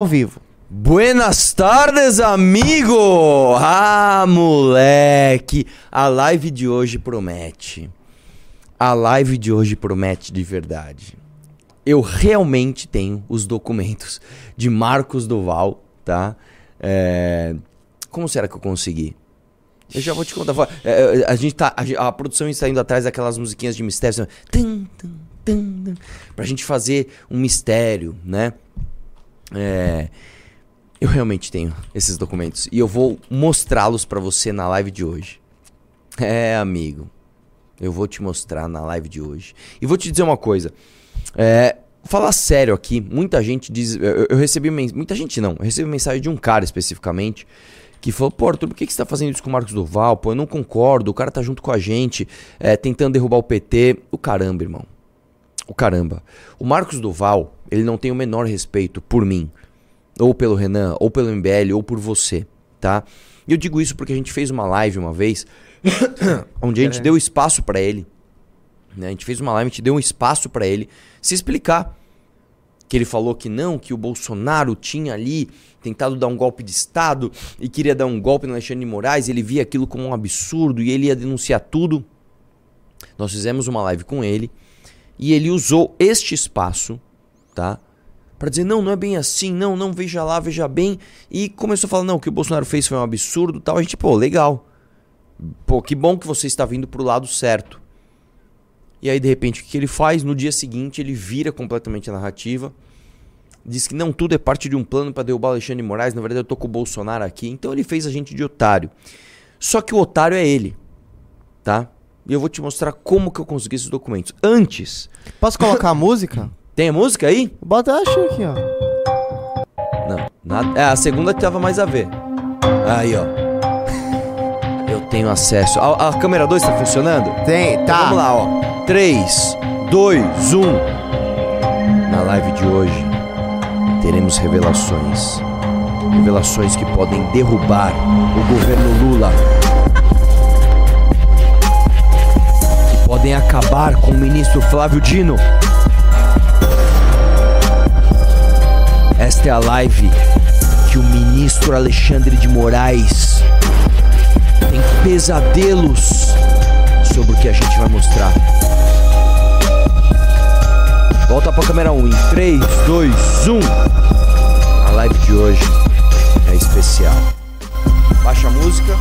ao vivo. Buenas tardes, amigo! Ah, moleque! A live de hoje promete. A live de hoje promete de verdade. Eu realmente tenho os documentos de Marcos Duval, tá? É... Como será que eu consegui? Eu já vou te contar. É, a gente tá. A, produção está indo atrás daquelas musiquinhas de mistério. Assim, pra gente fazer um mistério, né? É, eu realmente tenho esses documentos e eu vou mostrá-los para você na live de hoje. É, amigo. Eu vou te mostrar na live de hoje. E vou te dizer uma coisa. É, falar sério aqui, muita gente diz. Eu, eu recebi. Muita gente não. Eu recebi mensagem de um cara especificamente que falou: Pô, Arthur, por que, que você tá fazendo isso com o Marcos Duval? Pô, eu não concordo. O cara tá junto com a gente, é, tentando derrubar o PT. O caramba, irmão o caramba. O Marcos Duval, ele não tem o menor respeito por mim, ou pelo Renan, ou pelo MBL, ou por você, tá? E eu digo isso porque a gente fez uma live uma vez, onde a gente deu espaço para ele, né? A gente fez uma live, a gente deu um espaço para ele se explicar. Que ele falou que não, que o Bolsonaro tinha ali tentado dar um golpe de Estado e queria dar um golpe no Alexandre de Moraes, ele via aquilo como um absurdo e ele ia denunciar tudo. Nós fizemos uma live com ele e ele usou este espaço, tá? Para dizer, não, não é bem assim, não, não, veja lá, veja bem. E começou a falar, não, o que o Bolsonaro fez foi um absurdo tal. A gente, pô, legal. Pô, que bom que você está vindo pro lado certo. E aí, de repente, o que ele faz? No dia seguinte, ele vira completamente a narrativa. Diz que não, tudo é parte de um plano para derrubar Alexandre Moraes. Na verdade, eu tô com o Bolsonaro aqui. Então ele fez a gente de otário. Só que o otário é ele, tá? E eu vou te mostrar como que eu consegui esses documentos. Antes. Posso colocar a música? Tem a música aí? Bota acho aqui, ó. Não, nada. É, a segunda que tava mais a ver. Aí, ó. Eu tenho acesso. A, a câmera 2 tá funcionando? Tem, tá. Então vamos lá, ó. 3, 2, 1. Na live de hoje, teremos revelações. Revelações que podem derrubar o governo Lula podem acabar com o ministro Flávio Dino. Esta é a live que o ministro Alexandre de Moraes tem pesadelos sobre o que a gente vai mostrar. Volta pra câmera 1 em 3, 2, 1. A live de hoje é especial. Baixa a música.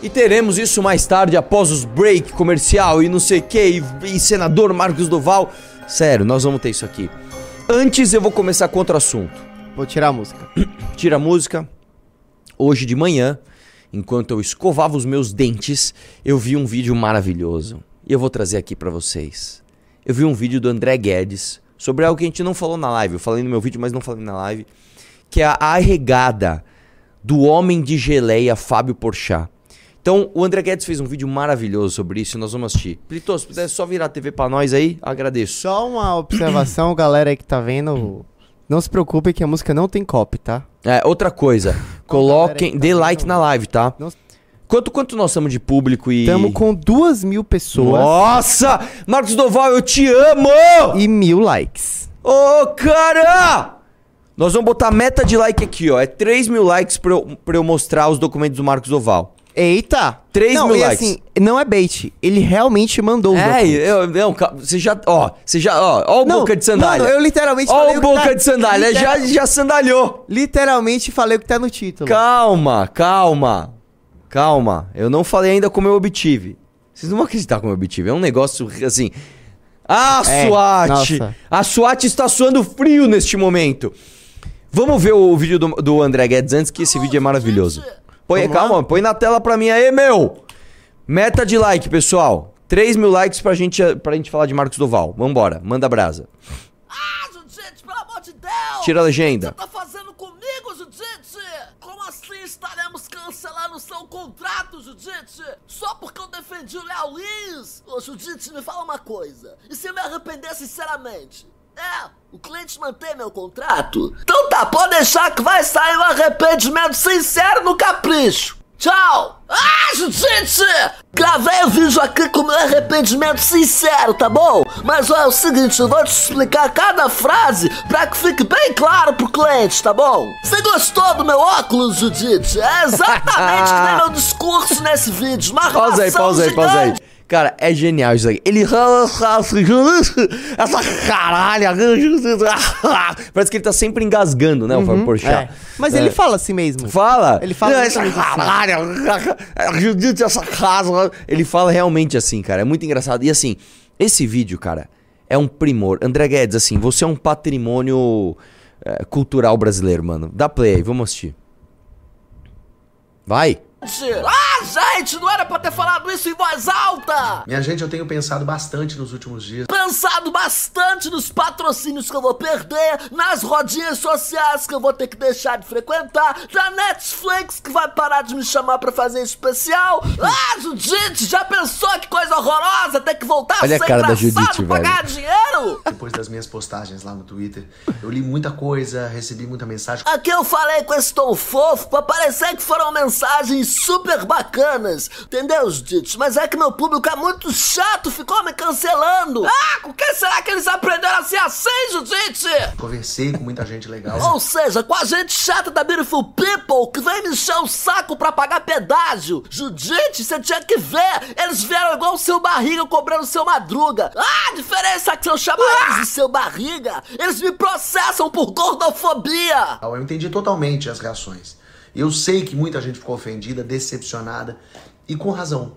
E teremos isso mais tarde, após os break comercial e não sei o que, e, senador Marcos Duval. Sério, nós vamos ter isso aqui. Antes eu vou começar com outro assunto. Vou tirar a música. Tira a música. Hoje de manhã, enquanto eu escovava os meus dentes, eu vi um vídeo maravilhoso. E eu vou trazer aqui para vocês. Eu vi um vídeo do André Guedes sobre algo que a gente não falou na live. Eu falei no meu vídeo, mas não falei na live. Que é a arregada do homem de geleia Fábio Porchat. Então, o André Guedes fez um vídeo maravilhoso sobre isso e nós vamos assistir. Plito, se puder só virar a TV pra nós aí, agradeço. Só uma observação, galera aí que tá vendo. Não se preocupe que a música não tem copy, tá? É, outra coisa. coloquem, tá dê like na live, tá? Não... Quanto, quanto nós estamos de público e. Estamos com duas mil pessoas. Nossa! Marcos Doval, eu te amo! E mil likes. Ô, oh, cara! Nós vamos botar meta de like aqui, ó. É 3 mil likes pra eu, pra eu mostrar os documentos do Marcos Doval. Eita! 3 não, mil e likes. assim, não é bait. Ele realmente mandou os É, eu, não, você já, ó, você já, ó, ó o não, boca de sandália. Não, eu literalmente ó falei o boca tá, de sandália, literal, já, já sandalhou. Literalmente falei o que tá no título. Calma, calma, calma. Eu não falei ainda como eu obtive. Vocês não vão acreditar como eu obtive. É um negócio, assim... Ah, é, SWAT! Nossa. A SWAT está suando frio neste momento. Vamos ver o vídeo do, do André Guedes antes, que esse vídeo é maravilhoso. Põe, Vamos calma, lá? põe na tela pra mim aí, meu. Meta de like, pessoal. 3 mil likes pra gente, pra gente falar de Marcos Duval. Vambora, manda brasa. Ah, Judite, pelo amor de Deus! Tira a legenda. O que você tá fazendo comigo, Judite? Como assim estaremos cancelando seu contrato, Judite? Só porque eu defendi o Léo Lins? Ô, Judite, me fala uma coisa. E se eu me arrepender sinceramente? É, o cliente mantém meu contrato? Então tá, pode deixar que vai sair um arrependimento sincero no capricho. Tchau! Ah, Judite! Gravei o vídeo aqui com meu arrependimento sincero, tá bom? Mas ó, é o seguinte, eu vou te explicar cada frase pra que fique bem claro pro cliente, tá bom? Você gostou do meu óculos, Judite? É exatamente que nem meu discurso nesse vídeo. Uma Pausa aí, pausa aí, pausa aí. Cara, é genial isso aqui. Ele. Essa caralho. Parece que ele tá sempre engasgando, né? O Fábio Porchat. É. Mas ele fala assim mesmo. Fala. Ele fala Essa exatamente assim. essa casa. Ele fala realmente assim, cara. É muito engraçado. E assim, esse vídeo, cara, é um primor. André Guedes, assim, você é um patrimônio é, cultural brasileiro, mano. Dá play aí, vamos assistir. Vai. Ah, gente, não era pra ter falado isso em voz alta! Minha gente, eu tenho pensado bastante nos últimos dias. Pensado bastante nos patrocínios que eu vou perder, nas rodinhas sociais que eu vou ter que deixar de frequentar, da Netflix que vai parar de me chamar pra fazer especial. Ah, Judite, já pensou que coisa horrorosa ter que voltar Olha a ser a cara da engraçado Judite, pra ganhar dinheiro? Depois das minhas postagens lá no Twitter, eu li muita coisa, recebi muita mensagem. Aqui eu falei com esse tom fofo pra parecer que foram mensagens super bacanas, entendeu, Judite? Mas é que meu público é muito chato, ficou me cancelando. Ah, com que será que eles aprenderam a ser assim, Judite? Conversei com muita gente legal. Ou seja, com a gente chata da Beautiful People que vem me encher o saco pra pagar pedágio. Judite, você tinha que ver. Eles vieram igual o seu barriga cobrando seu madruga. Ah, a diferença é que se eu chamar eles de seu barriga, eles me processam por gordofobia. Eu entendi totalmente as reações. Eu sei que muita gente ficou ofendida, decepcionada e com razão.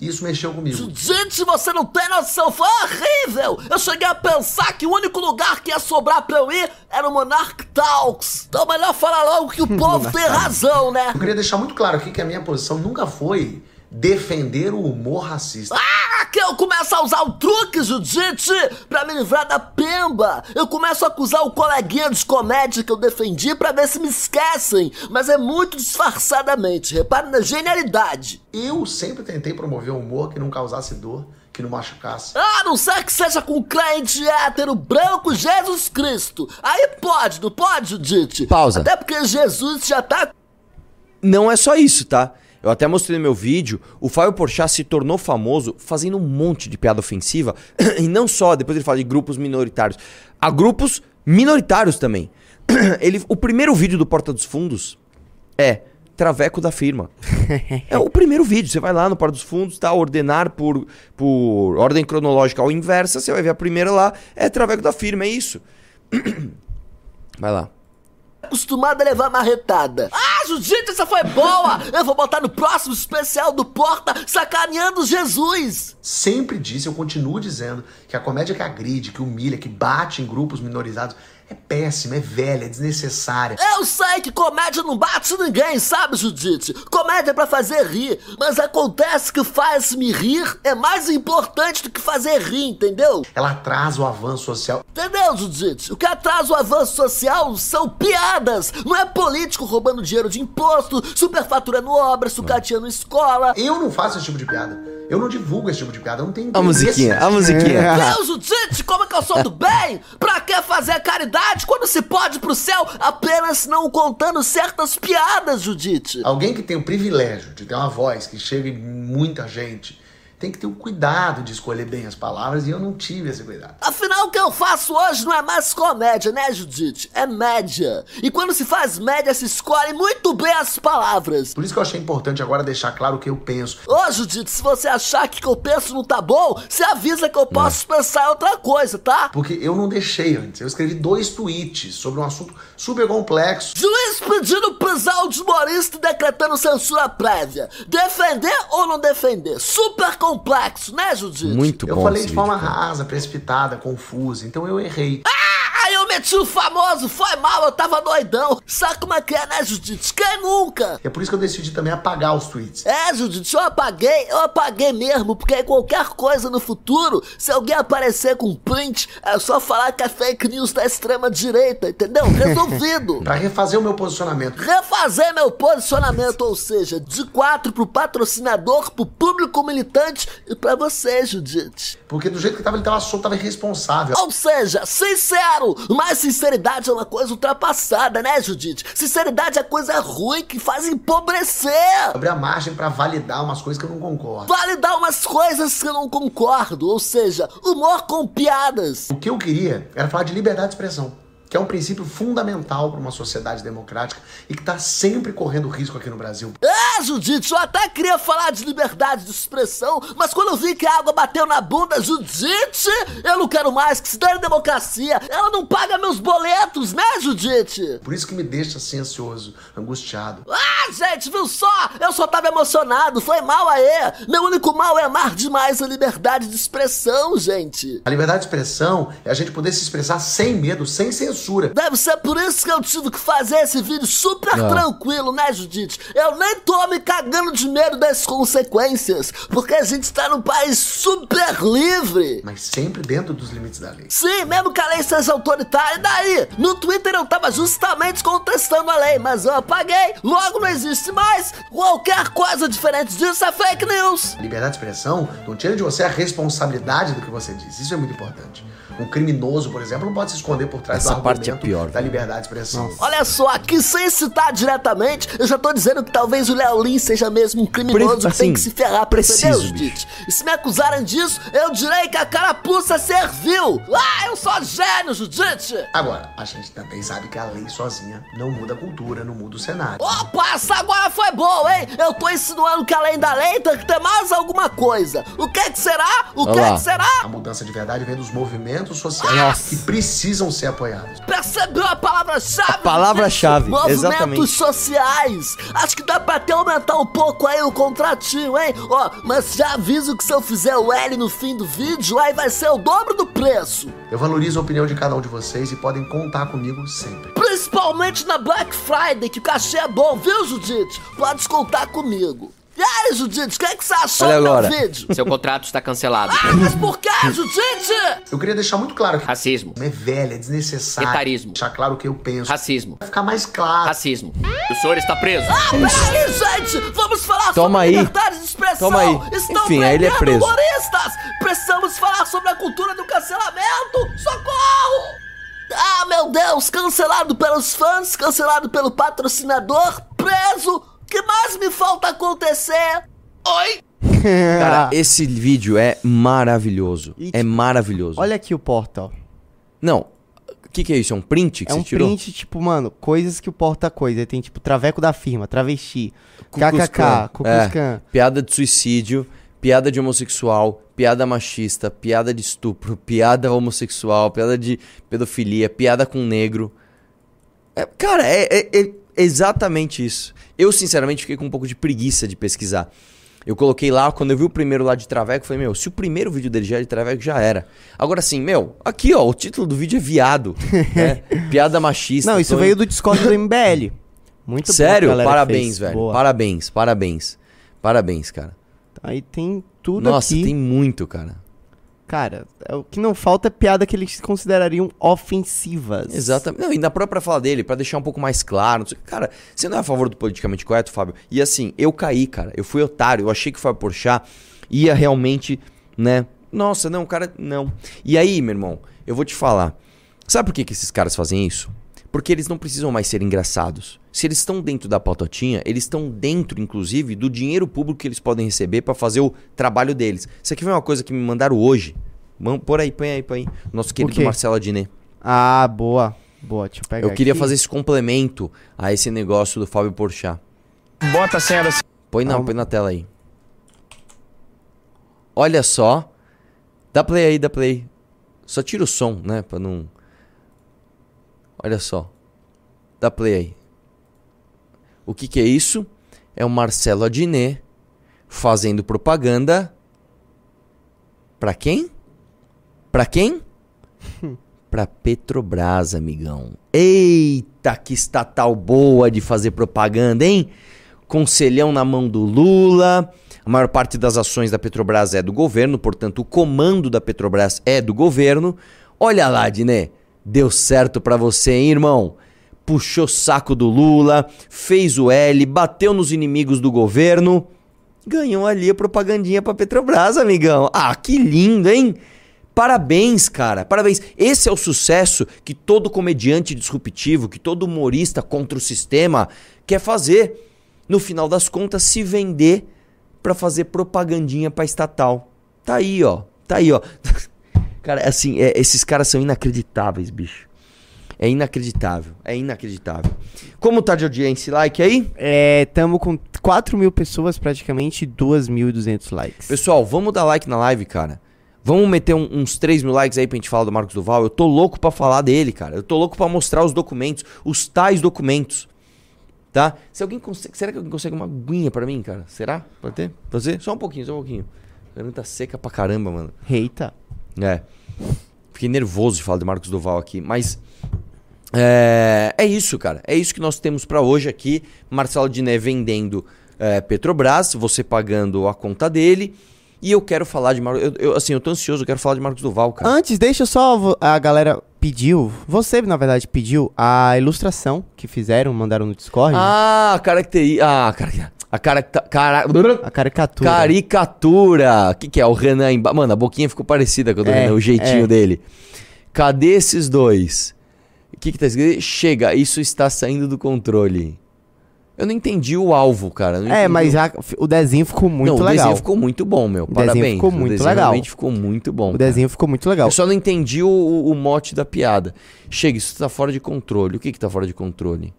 Isso mexeu comigo. Judite, você não tem noção, foi horrível! Eu cheguei a pensar que o único lugar que ia sobrar pra eu ir era o Monarch Talks. Então melhor falar logo que o povo tem razão, né? Eu queria deixar muito claro aqui que a minha posição nunca foi defender o humor racista. Ah, que eu começo a usar o truque, Judite, pra me livrar da pemba. Eu começo a acusar o coleguinha de comédia que eu defendi pra ver se me esquecem. Mas é muito disfarçadamente, repare na genialidade. Eu sempre tentei promover um humor que não causasse dor, que não machucasse. A não ser que seja com crente hétero branco Jesus Cristo. Aí pode, não pode, Judite? Pausa. Até porque Jesus já tá Não é só isso, tá? Eu até mostrei no meu vídeo, o Fábio Porchat se tornou famoso fazendo um monte de piada ofensiva, e não só, depois ele fala de grupos minoritários. Há grupos minoritários também. Ele, o primeiro vídeo do Porta dos Fundos é Traveco da firma. é o primeiro vídeo, você vai lá no Porta dos Fundos, tá? Ordenar por, por ordem cronológica ao inversa, você vai ver a primeira lá, é Traveco da firma, é isso. vai lá. Acostumado a levar marretada. Ah, Judite, essa foi boa! Eu vou botar no próximo especial do Porta sacaneando Jesus. Sempre disse, eu continuo dizendo, que a comédia que agride, que humilha, que bate em grupos minorizados é péssima, é velha, é desnecessária. Eu sei que comédia não bate ninguém, sabe, Judite? Comédia é pra fazer rir, mas acontece que faz-me rir é mais importante do que fazer rir, entendeu? Ela atrasa o avanço social. Entendeu, Judite? O que atrasa o avanço social são piadas. Não é político roubando dinheiro de imposto, superfaturando obra, sucateando escola. Eu não faço esse tipo de piada. Eu não divulgo esse tipo de piada. Eu não tenho A musiquinha, a musiquinha. Deus, Judite, como é que eu sou do bem? Pra que fazer caridade quando se pode pro céu apenas não contando certas piadas, Judite? Alguém que tem o privilégio de ter uma voz que chega em muita gente tem que ter o cuidado de escolher bem as palavras e eu não tive esse cuidado. Afinal, o que eu faço hoje não é mais comédia, né, Judite? É média. E quando se faz média, se escolhe muito bem as palavras. Por isso que eu achei importante agora deixar claro o que eu penso. Ô, Judite, se você achar que o que eu penso não tá bom, você avisa que eu posso pensar em outra coisa, tá? Porque eu não deixei antes. Eu escrevi dois tweets sobre um assunto super complexo. Juiz pedindo prisão de humorista e decretando censura prévia. Defender ou não defender? Super complexo, né, Judite? Muito Eu bom falei esse de forma vídeo, rasa, precipitada, confusa. Então eu errei. Ah, aí eu meti o famoso, foi mal, eu tava doidão. Sabe como é que é, né, Judite? Quem nunca? É por isso que eu decidi também apagar os tweets. É, Judite, eu apaguei, eu apaguei mesmo, porque aí qualquer coisa no futuro, se alguém aparecer com print, é só falar que é fake news da extrema direita, entendeu? Resolvido. Pra refazer o meu posicionamento. Refazer meu posicionamento, ou seja, de quatro pro patrocinador, pro público militante e pra você, Judite. Porque do jeito que tava, ele tava solto, tava irresponsável. Ou seja, sincero, Mas sinceridade é uma coisa ultrapassada, né, Judite? Sinceridade é coisa ruim que faz empobrecer. Abrir a margem pra validar umas coisas que eu não concordo. Validar umas coisas que eu não concordo, ou seja, humor com piadas. O que eu queria era falar de liberdade de expressão, que é um princípio fundamental para uma sociedade democrática e que está sempre correndo risco aqui no Brasil. É, Judite, eu até queria falar de liberdade de expressão, mas quando eu vi que a água bateu na bunda, Judite, eu não quero mais que se dane democracia. Ela não paga meus boletos, né, Judite? Por isso que me deixa assim ansioso, angustiado. Ah, gente, viu só? Eu só tava emocionado, foi mal aí. Meu único mal é amar demais a liberdade de expressão, gente. A liberdade de expressão é a gente poder se expressar sem medo, sem censura. Deve ser por isso que eu tive que fazer esse vídeo super Ah. tranquilo, né, Judite? Eu nem tô me cagando de medo das consequências, porque a gente tá num país super livre. Mas sempre dentro dos limites da lei. Sim, mesmo que a lei seja autoritária, e daí? No Twitter eu tava justamente contestando a lei, mas eu apaguei, logo não existe mais. Qualquer coisa diferente disso é fake news. A liberdade de expressão não tira de você a responsabilidade do que você diz. Isso é muito importante. Um criminoso, por exemplo, não pode se esconder por trás Essa do parte é argumento pior, da liberdade de expressão. Olha só, aqui sem citar diretamente, eu já tô dizendo que talvez o Léo Lins seja mesmo um criminoso Pre- que tem assim, que se ferrar, preciso? E se me acusarem disso, eu direi que a carapuça serviu. Ah, eu sou gênio, Judite! Agora, a gente também sabe que a lei sozinha não muda a cultura, não muda o cenário. Opa, essa agora foi boa, hein? Eu tô insinuando que além da lei tem que ter mais alguma coisa. O que que será? O Olha que lá. que será? A mudança de verdade vem dos movimentos sociais que precisam ser apoiados. Percebeu a palavra-chave? A palavra-chave, Movimentos exatamente. sociais. Acho que dá pra até aumentar um pouco aí o contratinho, hein? Ó, mas já aviso que se eu fizer o L no fim do vídeo, aí vai ser o dobro do preço. Eu valorizo a opinião de cada um de vocês e podem contar comigo sempre. Principalmente na Black Friday, que o cachê é bom, viu, Judite? Pode contar comigo. Judite, o que, é que você achou Olha do meu agora. vídeo? Seu contrato está cancelado. Ah, mas por que, Judite? Eu queria deixar muito claro que Racismo. é velha, é desnecessário. Etarismo. Deixar claro o que eu penso. Racismo. Vai ficar mais claro. Racismo. O senhor está preso. Ah, peraí, gente! Vamos falar Toma sobre aí. liberdade de expressão! Toma aí. Estão Enfim, aí ele é preso. humoristas! Precisamos falar sobre a cultura do cancelamento! Socorro! Ah, meu Deus! Cancelado pelos fãs, cancelado pelo patrocinador, preso! O que mais me falta acontecer? Oi? Cara, esse vídeo é maravilhoso. E, É maravilhoso. Olha aqui o porta, ó. Não, o que, que é isso? É um print que É você um tirou? print, tipo, mano, coisas que o porta coisa. Tem, tipo, traveco da firma, travesti, kkk, Kuklux É. Piada de suicídio, piada de homossexual, piada machista, piada de estupro, piada homossexual, piada de pedofilia, piada com negro. É, cara, é, é- é exatamente isso. Eu, sinceramente, fiquei com um pouco de preguiça de pesquisar. Eu coloquei lá, quando eu vi o primeiro lá de Traveco, falei, meu, se o primeiro vídeo dele já é de Traveco, já era. Agora assim, meu, aqui ó, o título do vídeo é viado. né? Piada machista. Não, isso tô veio em- do Discord do MBL. Muito Sério? Parabéns, velho. Boa. Parabéns, parabéns. Parabéns, cara. Aí tem tudo Nossa, aqui. tem muito, cara. Cara, é, o que não falta é piada que eles considerariam ofensivas. Exatamente. Não, e na própria fala dele, pra deixar um pouco mais claro. sei- Cara, você não é a favor do politicamente correto, Fábio? E assim, eu caí, cara. Eu fui otário. Eu achei que o Fábio Porchat ia realmente, né? Nossa, não, cara, não. E aí, meu irmão, eu vou te falar. Sabe por que, que esses caras fazem isso? Porque eles não precisam mais ser engraçados. Se eles estão dentro da pautotinha, eles estão dentro, inclusive, do dinheiro público que eles podem receber pra fazer o trabalho deles. Isso aqui foi uma coisa que me mandaram hoje. Por aí, põe aí, põe aí. Nosso querido? Marcelo Adnet. Ah, boa. Boa, deixa eu pegar Eu queria aqui. fazer esse complemento a esse negócio do Fábio Porchat. Bota a senha da Põe não, Calma. põe na tela aí. Olha só. Dá play aí, dá play. Só tira o som, né, pra não... Olha só. Dá play aí. O que que é isso? É o Marcelo Adnet fazendo propaganda pra quem? Pra quem? pra Petrobras, amigão. Eita, que estatal boa de fazer propaganda, hein? Conselhão na mão do Lula. A maior parte das ações da Petrobras é do governo, portanto, o comando da Petrobras é do governo. Olha lá, Diné. Deu certo pra você, hein, irmão? Puxou saco do Lula, fez o L, bateu nos inimigos do governo. Ganhou ali a propagandinha pra Petrobras, amigão. Ah, que lindo, hein? Parabéns, cara. Parabéns. Esse é o sucesso que todo comediante disruptivo, que todo humorista contra o sistema quer fazer. No final das contas, se vender pra fazer propagandinha pra estatal. Tá aí, ó. Tá aí, ó. Cara, assim, é- esses caras são inacreditáveis, bicho. É inacreditável. É inacreditável. Como tá de audiência e like aí? É, tamo com 4 mil pessoas, praticamente 2.200 likes. Pessoal, vamos dar like na live, cara. Vamos meter um- uns 3 mil likes aí pra gente falar do Marcos Duval. Eu tô louco pra falar dele, cara. Eu tô louco pra mostrar os documentos, os tais documentos. Tá? Se alguém consegue. Será que alguém consegue uma aguinha pra mim, cara? Será? Pode ter? Pode ser? Só um pouquinho, só um pouquinho. A garganta tá seca pra caramba, mano. Eita. É. Fiquei nervoso de falar de Marcos Duval aqui, mas. É, é isso, cara. É isso que nós temos pra hoje aqui. Marcelo Diné vendendo é, Petrobras, você pagando a conta dele. E eu quero falar de Marcos. Eu, eu, assim, eu tô ansioso, eu quero falar de Marcos Duval, cara. Antes, deixa eu só. A galera pediu, você na verdade pediu a ilustração que fizeram, mandaram no Discord. Ah, caracteri... Ah, cara... A caracta... cara... A caricatura. Caricatura. O que, que é? O Renan embaixo. Mano, a boquinha ficou parecida com a do É, Renan, o jeitinho é. dele. Cadê esses dois? O que, que tá escrito? Chega, isso está saindo do controle. Eu não entendi o alvo, cara. É, mas o... a- o desenho ficou muito não, o legal. desenho ficou muito bom, meu. desenho Parabéns. ficou o muito desenho legal. realmente ficou muito bom. O cara. desenho ficou muito legal. Eu só não entendi o, o- o mote da piada. Chega, isso tá fora de controle. O que que tá fora de controle?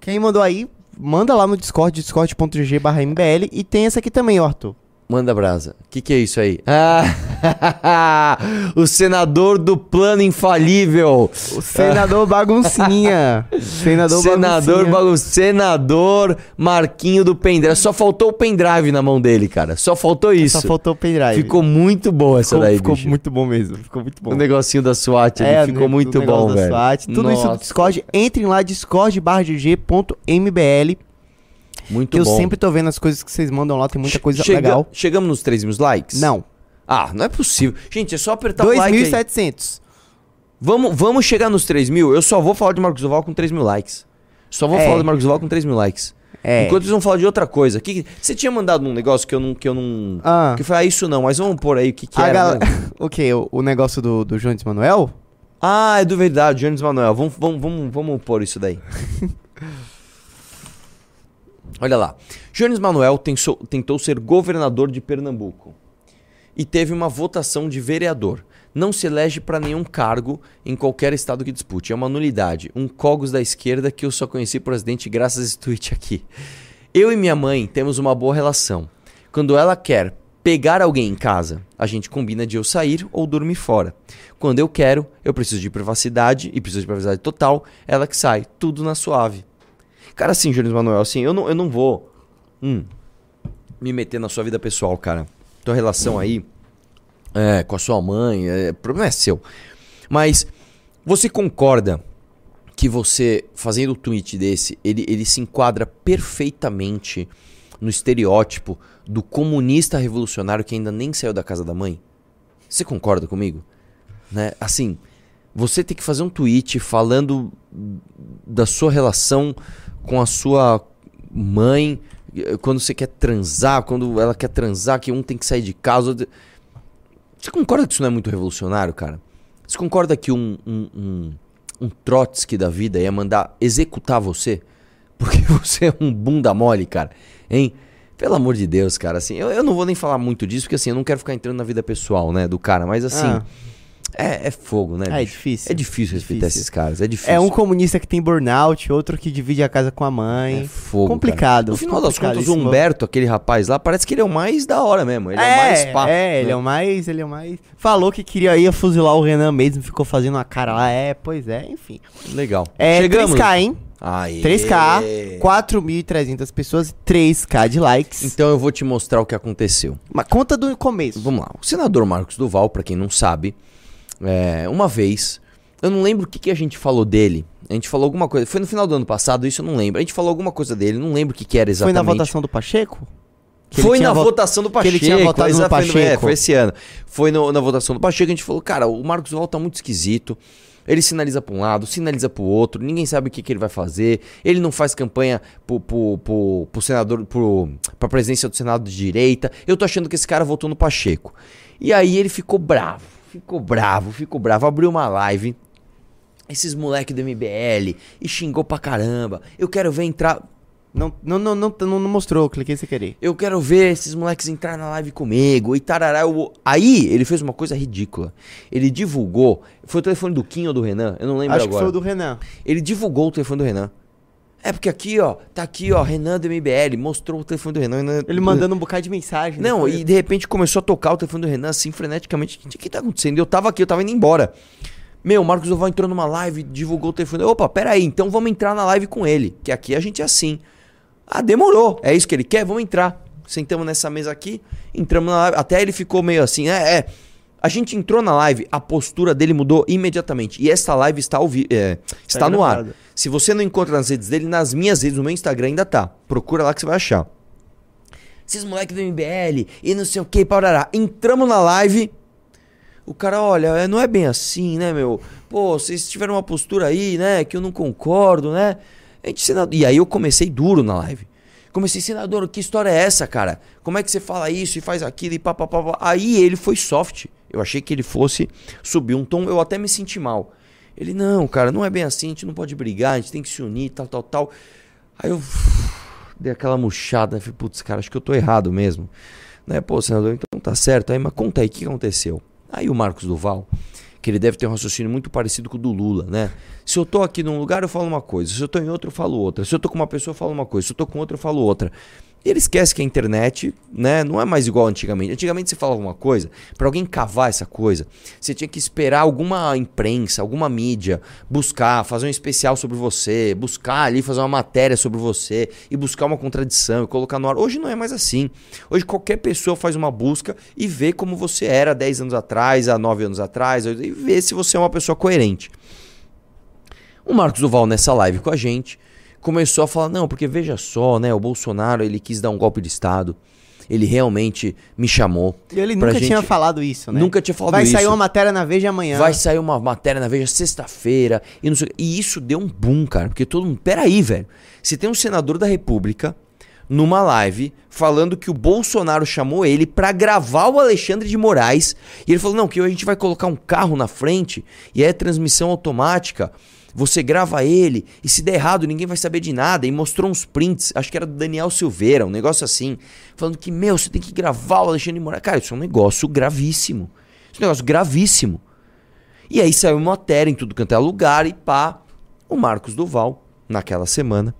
Quem mandou aí, manda lá no Discord, discord.gg barra MBL. E tem essa aqui também, Arthur. Manda brasa. O que, que é isso aí? Ah, o senador do plano infalível. O senador baguncinha. senador, senador baguncinha. bagun... Senador Marquinho do pendrive. Só faltou o pendrive na mão dele, cara. Só faltou isso. Só faltou o pendrive. Ficou muito boa essa ficou, daí, ficou bicho. muito bom mesmo. Ficou muito bom. O negocinho da SWAT ali É, ficou né, muito do bom, velho. SWAT. Tudo isso no Nossa, Discord. Entrem lá, discord.gg.mbl. Muito Que eu bom. sempre tô vendo as coisas que vocês mandam lá. Tem muita coisa Chega- legal. Chegamos nos 3 mil likes? Não. Ah, não é possível. Gente, é só apertar o like aí. 2.700. Vamos, vamos chegar nos 3 mil. Eu só vou falar de Marcos Duval com 3 mil likes. Só vou É. falar de Marcos Duval com 3 mil likes. É. Enquanto eles vão falar de outra coisa. Que, que- você tinha mandado um negócio que eu não. Que eu não Ah. que foi, ah, isso não, mas vamos pôr aí o que, que era. gal- né? o que? O, o negócio do, do Jones Manuel? Ah, é do verdade, Jones Manuel. Vamos, vamos, vamos, vamos pôr isso daí. Olha lá. Jones Manuel tensou- tentou ser governador de Pernambuco e teve uma votação de vereador. Não se elege para nenhum cargo em qualquer estado que dispute. É uma nulidade. Um cogos da esquerda que eu só conheci presidente graças a esse tweet aqui. Eu e minha mãe temos uma boa relação. Quando ela quer pegar alguém em casa, a gente combina de eu sair ou dormir fora. Quando eu quero, eu preciso de privacidade e preciso de privacidade total, ela que sai, tudo na suave. Cara, assim, Jones Manuel, assim, eu não, eu não vou hum, me meter na sua vida pessoal, cara. Tua relação aí é, com a sua mãe, é, o problema é seu. Mas você concorda que você, fazendo um tweet desse, ele, ele se enquadra perfeitamente no estereótipo do comunista revolucionário que ainda nem saiu da casa da mãe? Você concorda comigo? Né? Assim, você tem que fazer um tweet falando da sua relação com a sua mãe, eh, quando você quer transar, quando ela quer transar, que um tem que sair de casa. Você concorda que isso não é muito revolucionário, cara? Você concorda que um, um, um, um Trotsky da vida ia mandar executar você? Porque você é um bunda mole, cara. Hein? Pelo amor de Deus, cara. Assim, eu, eu não vou nem falar muito disso, porque assim, eu não quero ficar entrando na vida pessoal, né, do cara. Mas assim, Ah. É, é fogo, né? É bicho? difícil. É difícil respeitar Difícil. esses caras. É difícil. É um comunista que tem burnout, outro que divide a casa com a mãe. É fogo. complicado, cara. No final das contas, o. Humberto, aquele rapaz lá, parece que ele é o mais da hora mesmo. Ele é, o é, mais pá. é, ele né? é o mais, ele é o mais. Falou que queria ir fuzilar o Renan mesmo, ficou fazendo uma cara lá. É, pois é, enfim. Legal. É, Chegamos. 3K, hein? Aê. 3K, 4.300 pessoas, 3K de likes. Então eu vou te mostrar o que aconteceu. Mas conta do começo. Vamos lá. O senador Marcos Duval, pra quem não sabe, é, uma vez, eu não lembro o que, que a gente falou dele. A gente falou alguma coisa. Foi no final do ano passado, isso eu não lembro. A gente falou alguma coisa dele, não lembro o que, que era Foi exatamente. na votação do Pacheco? Que Foi na vo- votação do que Pacheco. ele tinha votado no exa- foi Pacheco. É, foi esse ano. Foi no- na votação do Pacheco, a gente falou, cara, o Marcos Duval tá muito esquisito. Ele sinaliza pra um lado, sinaliza pro outro, ninguém sabe o que, que ele vai fazer. Ele não faz campanha pro, pro, pro, pro senador, pro, pra presidência do Senado de direita. Eu tô achando que esse cara votou no Pacheco. E aí ele ficou bravo. Ficou bravo, ficou bravo, abriu uma live. Esses moleque do MBL e xingou pra caramba. Eu quero ver entrar. Não, não, não, não, não, mostrou, cliquei sem querer. Eu quero ver esses moleques entrar na live comigo e tarará. eu- Aí ele fez uma coisa ridícula. Ele divulgou. Foi o telefone do Kim ou do Renan? Eu não lembro Acho que agora. foi o do Renan. Ele divulgou o telefone do Renan. É porque aqui, ó, tá aqui, ó, Renan do MBL, mostrou o telefone do Renan. Renan- Ele mandando um bocado de mensagem. Não, depois. e de repente começou a tocar o telefone do Renan assim, freneticamente. O que, tá acontecendo? Eu tava aqui, eu tava indo embora. Meu, o Marcos Duval entrou numa live, divulgou o telefone. Opa, peraí, então vamos entrar na live com ele. Que aqui a gente é assim. Ah, demorou. É isso que ele quer? Vamos entrar. Sentamos nessa mesa aqui, entramos na live. Até ele ficou meio assim, é, é. A gente entrou na live, a postura dele mudou imediatamente. E esta live está, ao vi- é, está no ar. Se você não encontra nas redes dele, nas minhas redes, no meu Instagram ainda tá. Procura lá que você vai achar. Esses moleques do MBL e não sei o que, parará. Entramos na live. O cara, olha, é, não é bem assim, né, meu? Pô, vocês tiveram uma postura aí, né, que eu não concordo, né? A gente, senador... E aí eu comecei duro na live. Comecei, senador, que história é essa, cara? Como é que você fala isso e faz aquilo e papapá? Aí ele foi soft. Eu achei que ele fosse subir um tom, eu até me senti mal. Ele, não, cara, não é bem assim, a gente não pode brigar, a gente tem que se unir, tal, tal, tal. Aí eu dei aquela murchada, né? Falei, putz, cara, acho que eu tô errado mesmo. Né? Pô, senador, então tá certo. Aí, mas conta aí, o que aconteceu? Aí o Marcos Duval, que ele deve ter um raciocínio muito parecido com o do Lula, né? Se eu tô aqui num lugar, eu falo uma coisa. Se eu tô em outro, eu falo outra. Se eu tô com uma pessoa, eu falo uma coisa. Se eu tô com outra, eu falo outra. E ele esquece que a internet, né, não é mais igual antigamente. Antigamente você falava uma coisa, para alguém cavar essa coisa, você tinha que esperar alguma imprensa, alguma mídia buscar, fazer um especial sobre você, buscar ali fazer uma matéria sobre você e buscar uma contradição e colocar no ar. Hoje não é mais assim. Hoje qualquer pessoa faz uma busca e vê como você era 10 anos atrás, há 9 anos atrás, e vê se você é uma pessoa coerente. O Marcos Duval nessa live com a gente começou a falar: "Não, porque veja só, né, o Bolsonaro, ele quis dar um golpe de estado. Ele realmente me chamou. E ele nunca tinha gente- falado isso, né? Nunca tinha falado Vai isso. sair uma matéria na Veja amanhã. Vai sair uma matéria na Veja sexta-feira e não sei. E isso deu um boom, cara, porque todo mundo, peraí, velho. Se tem um senador da República numa live falando que o Bolsonaro chamou ele pra gravar o Alexandre de Moraes, e ele falou: "Não, que a gente vai colocar um carro na frente e é transmissão automática. Você grava ele e se der errado ninguém vai saber de nada. E mostrou uns prints, acho que era do Daniel Silveira, um negócio assim, falando que, meu, você tem que gravar o Alexandre Moraes. Cara, isso é um negócio gravíssimo. Isso é um negócio gravíssimo. E aí saiu uma matéria em tudo quanto é lugar e pá, o Marcos Duval, naquela semana,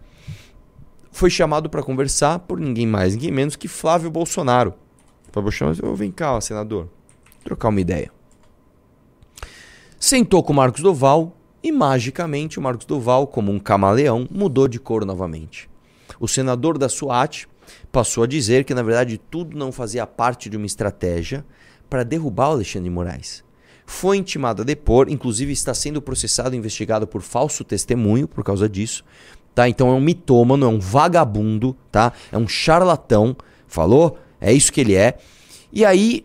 foi chamado para conversar por ninguém mais, ninguém menos que Flávio Bolsonaro. Flávio Bolsonaro, vem cá, senador, trocar uma ideia. Sentou com o Marcos Duval e magicamente o Marcos Duval, como um camaleão, mudou de cor novamente. O senador da SWAT passou a dizer que na verdade tudo não fazia parte de uma estratégia para derrubar o Alexandre de Moraes. Foi intimado a depor, inclusive está sendo processado e investigado por falso testemunho por causa disso. Tá? Então é um mitômano, é um vagabundo, tá? É um charlatão, falou? É isso que ele é. E aí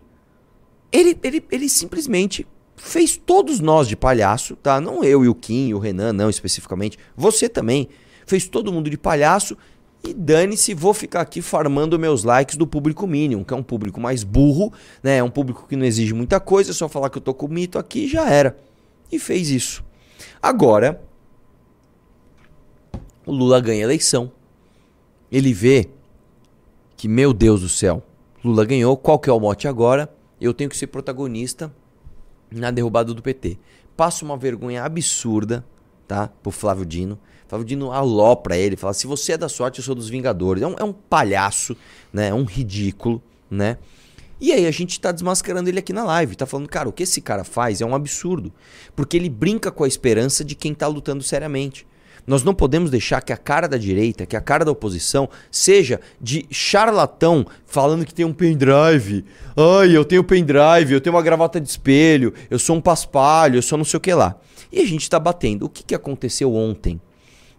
ele, ele, ele simplesmente fez todos nós de palhaço, tá? Não eu e o Kim e o Renan, não especificamente. Você também. Fez todo mundo de palhaço e dane-se, vou ficar aqui farmando meus likes do público mínimo, que é um público mais burro, né? É um público que não exige muita coisa, é só falar que eu tô com mito aqui e já era. E fez isso. Agora, o Lula ganha a eleição. Ele vê que, meu Deus do céu, Lula ganhou, qual que é o mote agora? Eu tenho que ser protagonista na derrubada do PT. Passa uma vergonha absurda, tá? Pro Flávio Dino. Flávio Dino alopra ele, fala: se você é da sorte, eu sou dos Vingadores. É um, é um palhaço, né? É um ridículo, né? E aí a gente tá desmascarando ele aqui na live. Tá falando, cara, o que esse cara faz é um absurdo. Porque ele brinca com a esperança de quem tá lutando seriamente. Nós não podemos deixar que a cara da direita, que a cara da oposição, seja de charlatão falando que tem um pendrive. Ai, eu tenho pendrive, eu tenho uma gravata de espelho, eu sou um paspalho, eu sou não sei o que lá. E a gente tá batendo. O que, que aconteceu ontem?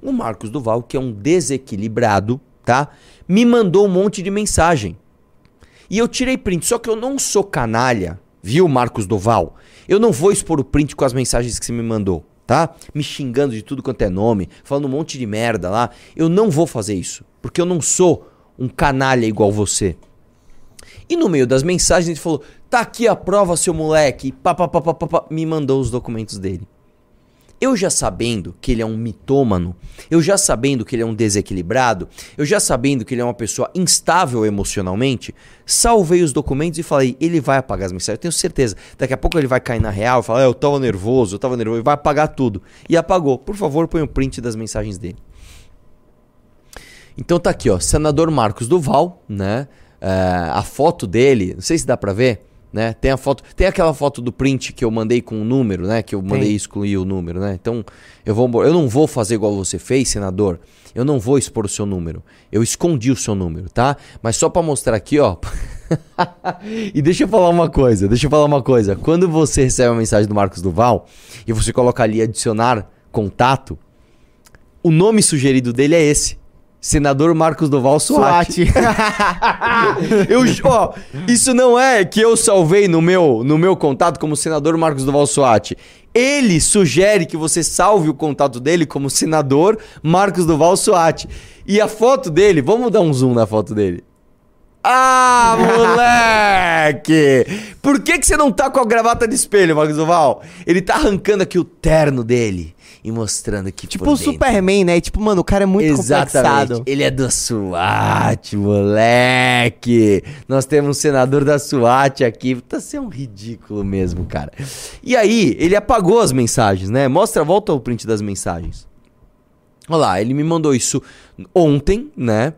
O Marcos Duval, que é um desequilibrado, tá? Me mandou um monte de mensagem. E eu tirei print, só que eu não sou canalha, viu, Marcos Duval? Eu não vou expor o print com as mensagens que você me mandou, tá? Me xingando de tudo quanto é nome, falando um monte de merda lá. Eu não vou fazer isso, porque eu não sou um canalha igual você. E no meio das mensagens ele falou: tá aqui a prova, seu moleque. Pá, pá, pá, pá, pá, pá. Me mandou os documentos dele. Eu já sabendo que ele é um mitômano, eu já sabendo que ele é um desequilibrado, eu já sabendo que ele é uma pessoa instável emocionalmente, salvei os documentos e falei, ele vai apagar as mensagens, eu tenho certeza. Daqui a pouco ele vai cair na real e falar, "Ah, eu tava nervoso, eu tava nervoso, e vai apagar tudo. E apagou. Por favor, põe o print das mensagens dele. Então tá aqui, ó, senador Marcos Duval, né? É, a foto dele, não sei se dá pra ver, né? Tem a foto, tem aquela foto do print que eu mandei com o número, né? Que eu mandei excluir o número, né? Então eu vou, eu não vou fazer igual você fez, senador. Eu não vou expor o seu número. Eu escondi o seu número, tá? Mas só pra mostrar aqui, ó. e deixa eu falar uma coisa, deixa eu falar uma coisa. Quando você recebe uma mensagem do Marcos Duval e você coloca ali adicionar contato, o nome sugerido dele é esse. Senador Marcos Duval. SWAT. Eu, ó, isso não é que eu salvei no meu, no meu contato como senador Marcos Duval Suat. Ele sugere que você salve o contato dele como senador Marcos Duval Suat. E a foto dele, vamos dar um zoom na foto dele. Ah, moleque! Por que, que você não tá com a gravata de espelho, Marcos Duval? Ele tá arrancando aqui o terno dele e mostrando aqui tipo por o dentro. Superman, né? Tipo, mano, o cara é muito Exatamente. complexado. Ele é da SWAT, moleque. Nós temos um senador da SWAT aqui. Tá sendo um ridículo mesmo, cara. E aí, ele apagou as mensagens, né? Mostra, volta o print das mensagens. Olha lá, ele me mandou isso ontem, né?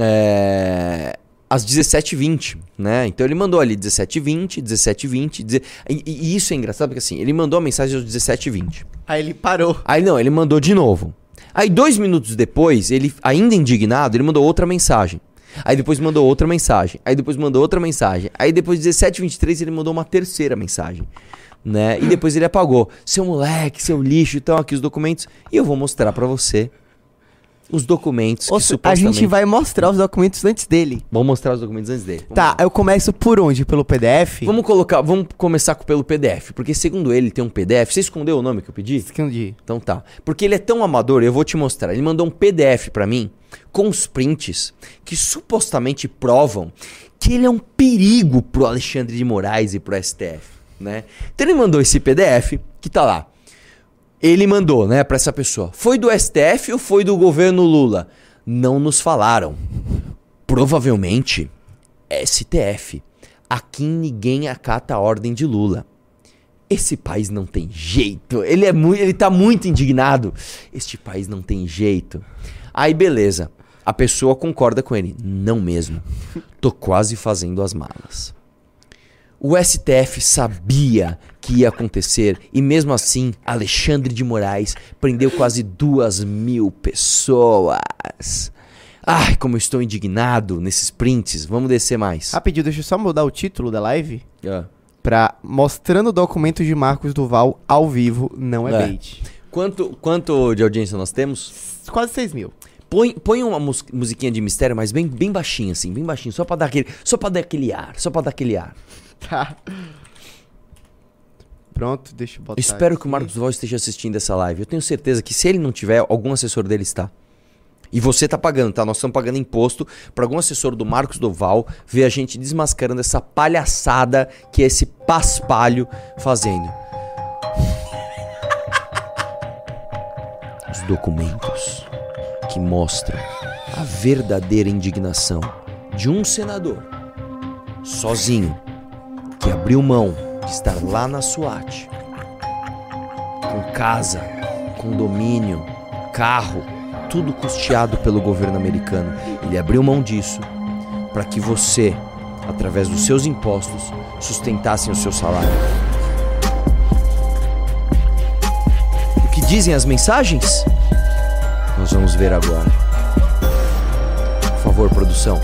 É, às 17h20, né? Então ele mandou ali 17h20, 17h20. deze- E, e isso é engraçado porque assim, ele mandou a mensagem às 17h20. Aí ele parou. Aí não, ele mandou de novo. Aí dois minutos depois, ele, ainda indignado, ele mandou outra mensagem. Aí depois mandou outra mensagem. Aí depois mandou outra mensagem. Aí depois, 17h23, ele mandou uma terceira mensagem. Né? E depois ele apagou. Seu moleque, seu lixo, então aqui os documentos. E eu vou mostrar pra você os documentos que Ou a supostamente... gente vai mostrar os documentos antes dele. Vou mostrar os documentos antes dele. Vamos Tá, lá. eu começo por onde? Pelo PDF? Vamos colocar, vamos começar com- pelo PDF, porque segundo ele tem um PDF. Você escondeu o nome que eu pedi? Escondi. Então tá. Porque ele é tão amador, eu vou te mostrar. Ele mandou um PDF pra mim com os prints que supostamente provam que ele é um perigo pro Alexandre de Moraes e pro STF, né? Então ele mandou esse PDF que tá lá. Ele mandou, né, pra essa pessoa. Foi do STF ou foi do governo Lula? Não nos falaram. Provavelmente STF. Aqui ninguém acata a ordem de Lula. Esse país não tem jeito. Ele é muito, ele tá muito indignado. Este país não tem jeito. Aí beleza. A pessoa concorda com ele. Não mesmo. Tô quase fazendo as malas. O STF sabia que ia acontecer e mesmo assim Alexandre de Moraes prendeu quase duas mil pessoas. Ai, como eu estou indignado nesses prints. Vamos descer mais. Rapidinho, deixa eu só mudar o título da live. Ah. Pra mostrando documentos de Marcos Duval ao vivo, não é, É. bait. Quanto, quanto de audiência nós temos? Quase 6 mil. Põe, põe uma mus- musiquinha de mistério, mas bem, bem baixinho, assim, bem baixinho, só pra dar aquele. Só pra dar aquele ar, só pra dar aquele ar. Tá. Pronto, deixa eu botar. Espero que aqui. o Marcos Duval esteja assistindo essa live. Eu tenho certeza que se ele não tiver, algum assessor dele está. E você tá pagando, tá? Nós estamos pagando imposto para algum assessor do Marcos Duval ver a gente desmascarando essa palhaçada que é esse paspalho fazendo. Os documentos que mostram a verdadeira indignação de um senador sozinho que abriu mão de estar lá na SWAT com casa, condomínio, carro, tudo custeado pelo governo americano. Ele abriu mão disso para que você, através dos seus impostos, sustentasse o seu salário. O que dizem as mensagens? Nós vamos ver agora. Por favor, produção.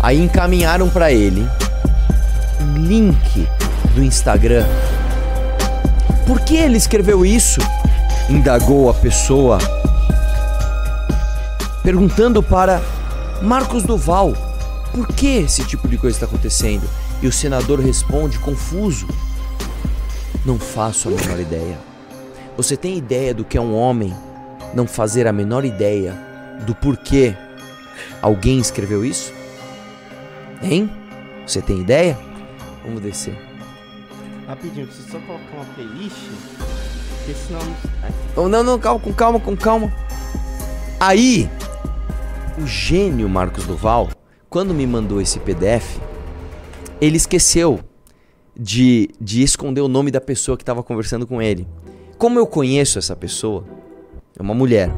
Aí encaminharam para ele link do Instagram. Por que ele escreveu isso? Indagou a pessoa, perguntando para Marcos Duval por que esse tipo de coisa está acontecendo. E o senador responde confuso: Não faço a menor ideia. Você tem ideia do que é um homem não fazer a menor ideia do porquê alguém escreveu isso? Hein? Você tem ideia? Vamos descer. Rapidinho, preciso só colocar uma playlist. Porque senão. Oh, não, não, calma, com calma, com calma. Aí, o gênio Marcos Duval, quando me mandou esse PDF, ele esqueceu de, de esconder o nome da pessoa que estava conversando com ele. Como eu conheço essa pessoa, é uma mulher.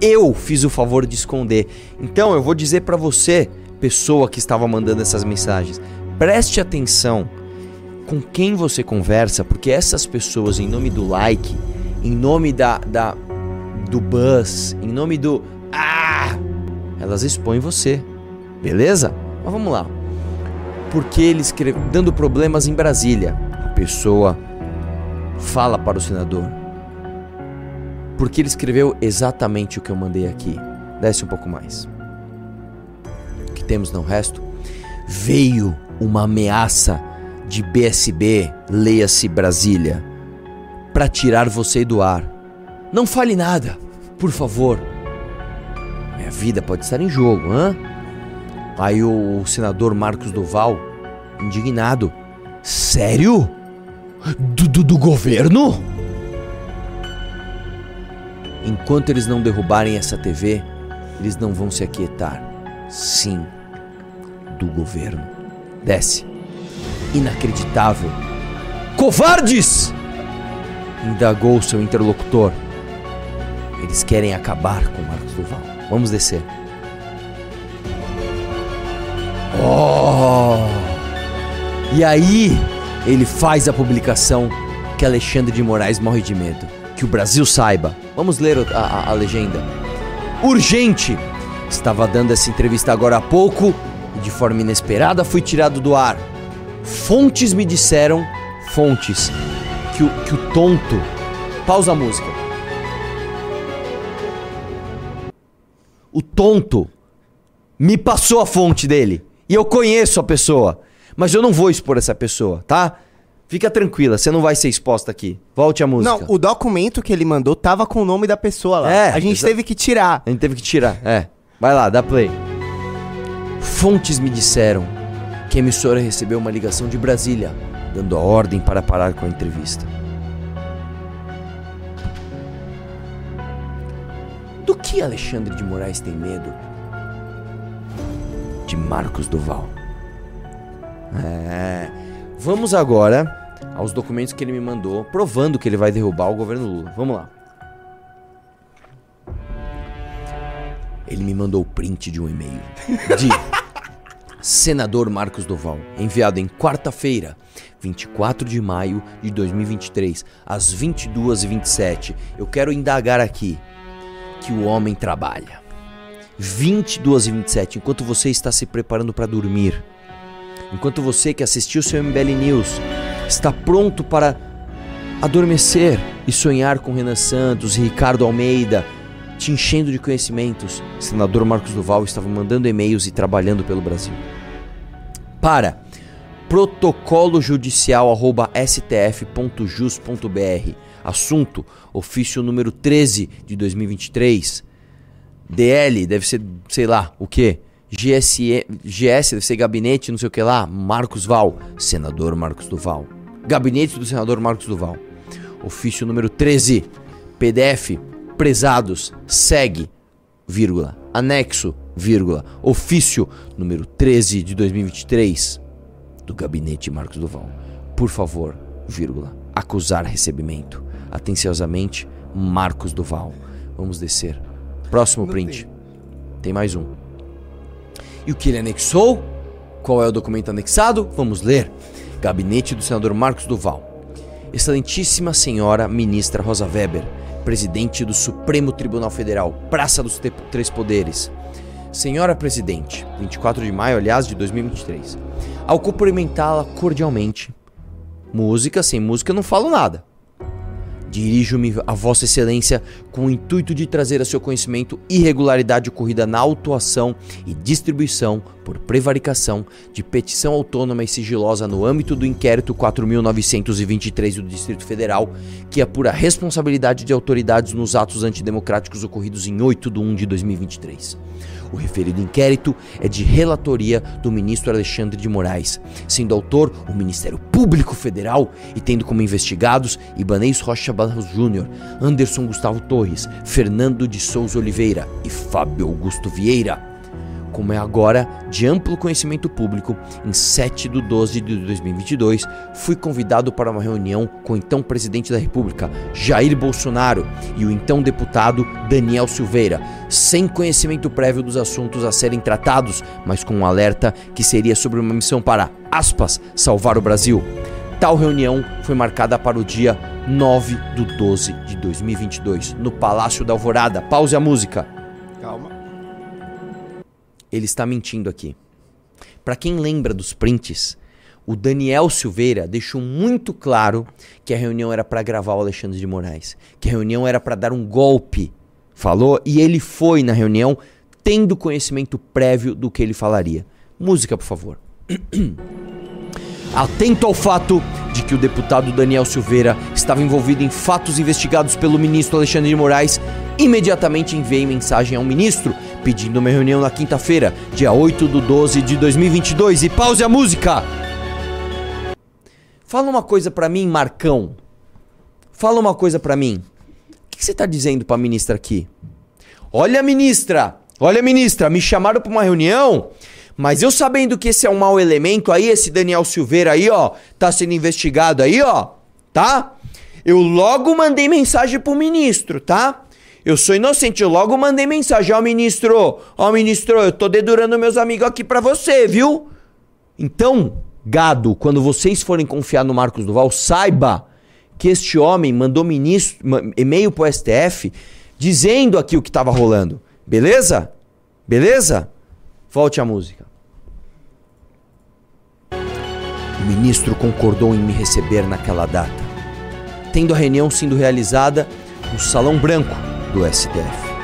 Eu fiz o favor de esconder. Então eu vou dizer pra você, pessoa que estava mandando essas mensagens, preste atenção com quem você conversa, porque essas pessoas, em nome do like, em nome da, da do buzz, em nome do ah, elas expõem você, beleza? Mas vamos lá. Porque ele escreve dando problemas em Brasília. A pessoa fala para o senador. Porque ele escreveu exatamente o que eu mandei aqui. Desce um pouco mais. O que temos no resto? Veio uma ameaça de BSB, leia-se Brasília, para tirar você do ar. Não fale nada, por favor. Minha vida pode estar em jogo, hã? Aí o, senador Marcos Duval, indignado. Sério? Do, do, do governo? Enquanto eles não derrubarem essa TV, eles não vão se aquietar. Sim, do governo. Desce. Inacreditável. Covardes! Indagou seu interlocutor. Eles querem acabar com Marcos Duval. Vamos descer. Oh! E aí, ele faz a publicação que Alexandre de Moraes morre de medo. Que o Brasil saiba. Vamos ler a, a- a legenda. Urgente! Estava dando essa entrevista agora há pouco e de forma inesperada fui tirado do ar. Fontes me disseram, fontes, que o, que o tonto. Pausa a música. O tonto me passou a fonte dele. E eu conheço a pessoa. Mas eu não vou expor essa pessoa, tá? Fica tranquila, você não vai ser exposta aqui. Volte a música. Não, o documento que ele mandou tava com o nome da pessoa lá. É, a gente teve que tirar. A gente teve que tirar, é. Vai lá, dá play. Fontes me disseram que a emissora recebeu uma ligação de Brasília, dando a ordem para parar com a entrevista. Do que Alexandre de Moraes tem medo? De Marcos Duval. É. Vamos agora aos documentos que ele me mandou, provando que ele vai derrubar o governo Lula. Vamos lá. Ele me mandou o print de um e-mail de senador Marcos Duval, enviado em quarta-feira, 24 de maio de 2023, às 22h27. Eu quero indagar aqui que o homem trabalha. 22h27, enquanto você está se preparando para dormir, enquanto você que assistiu seu MBL News está pronto para adormecer e sonhar com Renan Santos e Ricardo Almeida, te enchendo de conhecimentos, senador Marcos Duval estava mandando e-mails e trabalhando pelo Brasil. Para protocolojudicial@stf.jus.br. Assunto: ofício número 13 de 2023. DL deve ser, sei lá, o quê? GSE, GS deve ser gabinete, não sei o que lá. Marcos Val, senador Marcos Duval. Gabinete do senador Marcos Duval. Ofício número 13. PDF, prezados, segue, vírgula, anexo, vírgula, ofício número 13 de 2023 do gabinete Marcos Duval. Por favor, vírgula, acusar recebimento. Atenciosamente, Marcos Duval. Vamos descer. Próximo print. Tem mais um. E o que ele anexou? Qual é o documento anexado? Vamos ler. Gabinete do senador Marcos Duval. Excelentíssima senhora ministra Rosa Weber, presidente do Supremo Tribunal Federal, Praça dos Três Poderes. Senhora Presidente, 24 de maio, aliás, de 2023. Ao cumprimentá-la cordialmente. Música, sem música eu não falo nada. Dirijo-me a Vossa Excelência com o intuito de trazer a seu conhecimento irregularidade ocorrida na autuação e distribuição por prevaricação de petição autônoma e sigilosa no âmbito do inquérito 4923 do Distrito Federal, que apura a responsabilidade de autoridades nos atos antidemocráticos ocorridos em 8 de 1 de 2023. O referido inquérito é de relatoria do ministro Alexandre de Moraes, sendo autor o Ministério Público Federal e tendo como investigados Ibanez Rocha Barros Júnior, Anderson Gustavo Torres, Fernando de Souza Oliveira e Fábio Augusto Vieira como é agora de amplo conhecimento público, em 7 de 12 de 2022, fui convidado para uma reunião com o então presidente da República, Jair Bolsonaro, e o então deputado Daniel Silveira, sem conhecimento prévio dos assuntos a serem tratados, mas com um alerta que seria sobre uma missão para, aspas, salvar o Brasil. Tal reunião foi marcada para o dia 9 de 12 de 2022, no Palácio da Alvorada. Pause a música. Ele está mentindo aqui. Para quem lembra dos prints, o Daniel Silveira deixou muito claro que a reunião era para gravar o Alexandre de Moraes, que a reunião era para dar um golpe. Falou e ele foi na reunião tendo conhecimento prévio do que ele falaria. Música, por favor. Atento ao fato de que o deputado Daniel Silveira estava envolvido em fatos investigados pelo ministro Alexandre de Moraes, imediatamente enviei mensagem ao ministro pedindo uma reunião na quinta-feira, dia 8 de 12 de 2022. E pause a música! Fala uma coisa pra mim, Marcão. Fala uma coisa pra mim. O que você tá dizendo pra ministra aqui? Olha, ministra! Olha, ministra, me chamaram pra uma reunião, mas eu sabendo que esse é um mau elemento aí, esse Daniel Silveira aí, ó, tá sendo investigado aí, ó, tá? Eu logo mandei mensagem pro ministro, tá? Eu sou inocente, eu logo mandei mensagem, ó, ministro, ó, ministro, eu tô dedurando meus amigos aqui pra você, viu? Então, gado, quando vocês forem confiar no Marcos Duval, saiba que este homem mandou ministro, ma- e-mail pro STF dizendo aqui o que estava rolando. Beleza? Beleza? Volte a música. O ministro concordou em me receber naquela data, tendo a reunião sendo realizada no Salão Branco do STF.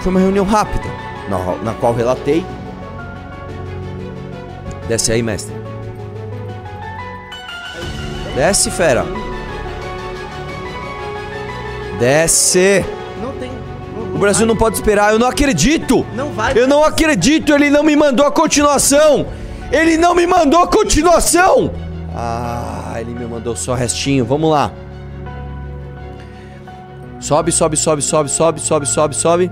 Foi uma reunião rápida, na, na qual relatei. Desce aí, mestre. Desce, fera. Desce. Não tem. não- O Brasil não pode esperar, eu não acredito! Não vai. Eu não acredito, ele não me mandou a continuação! Ele não me mandou a continuação! Ah, ele me mandou só restinho, vamos lá. Sobe, sobe, sobe, sobe, sobe, sobe, sobe, sobe.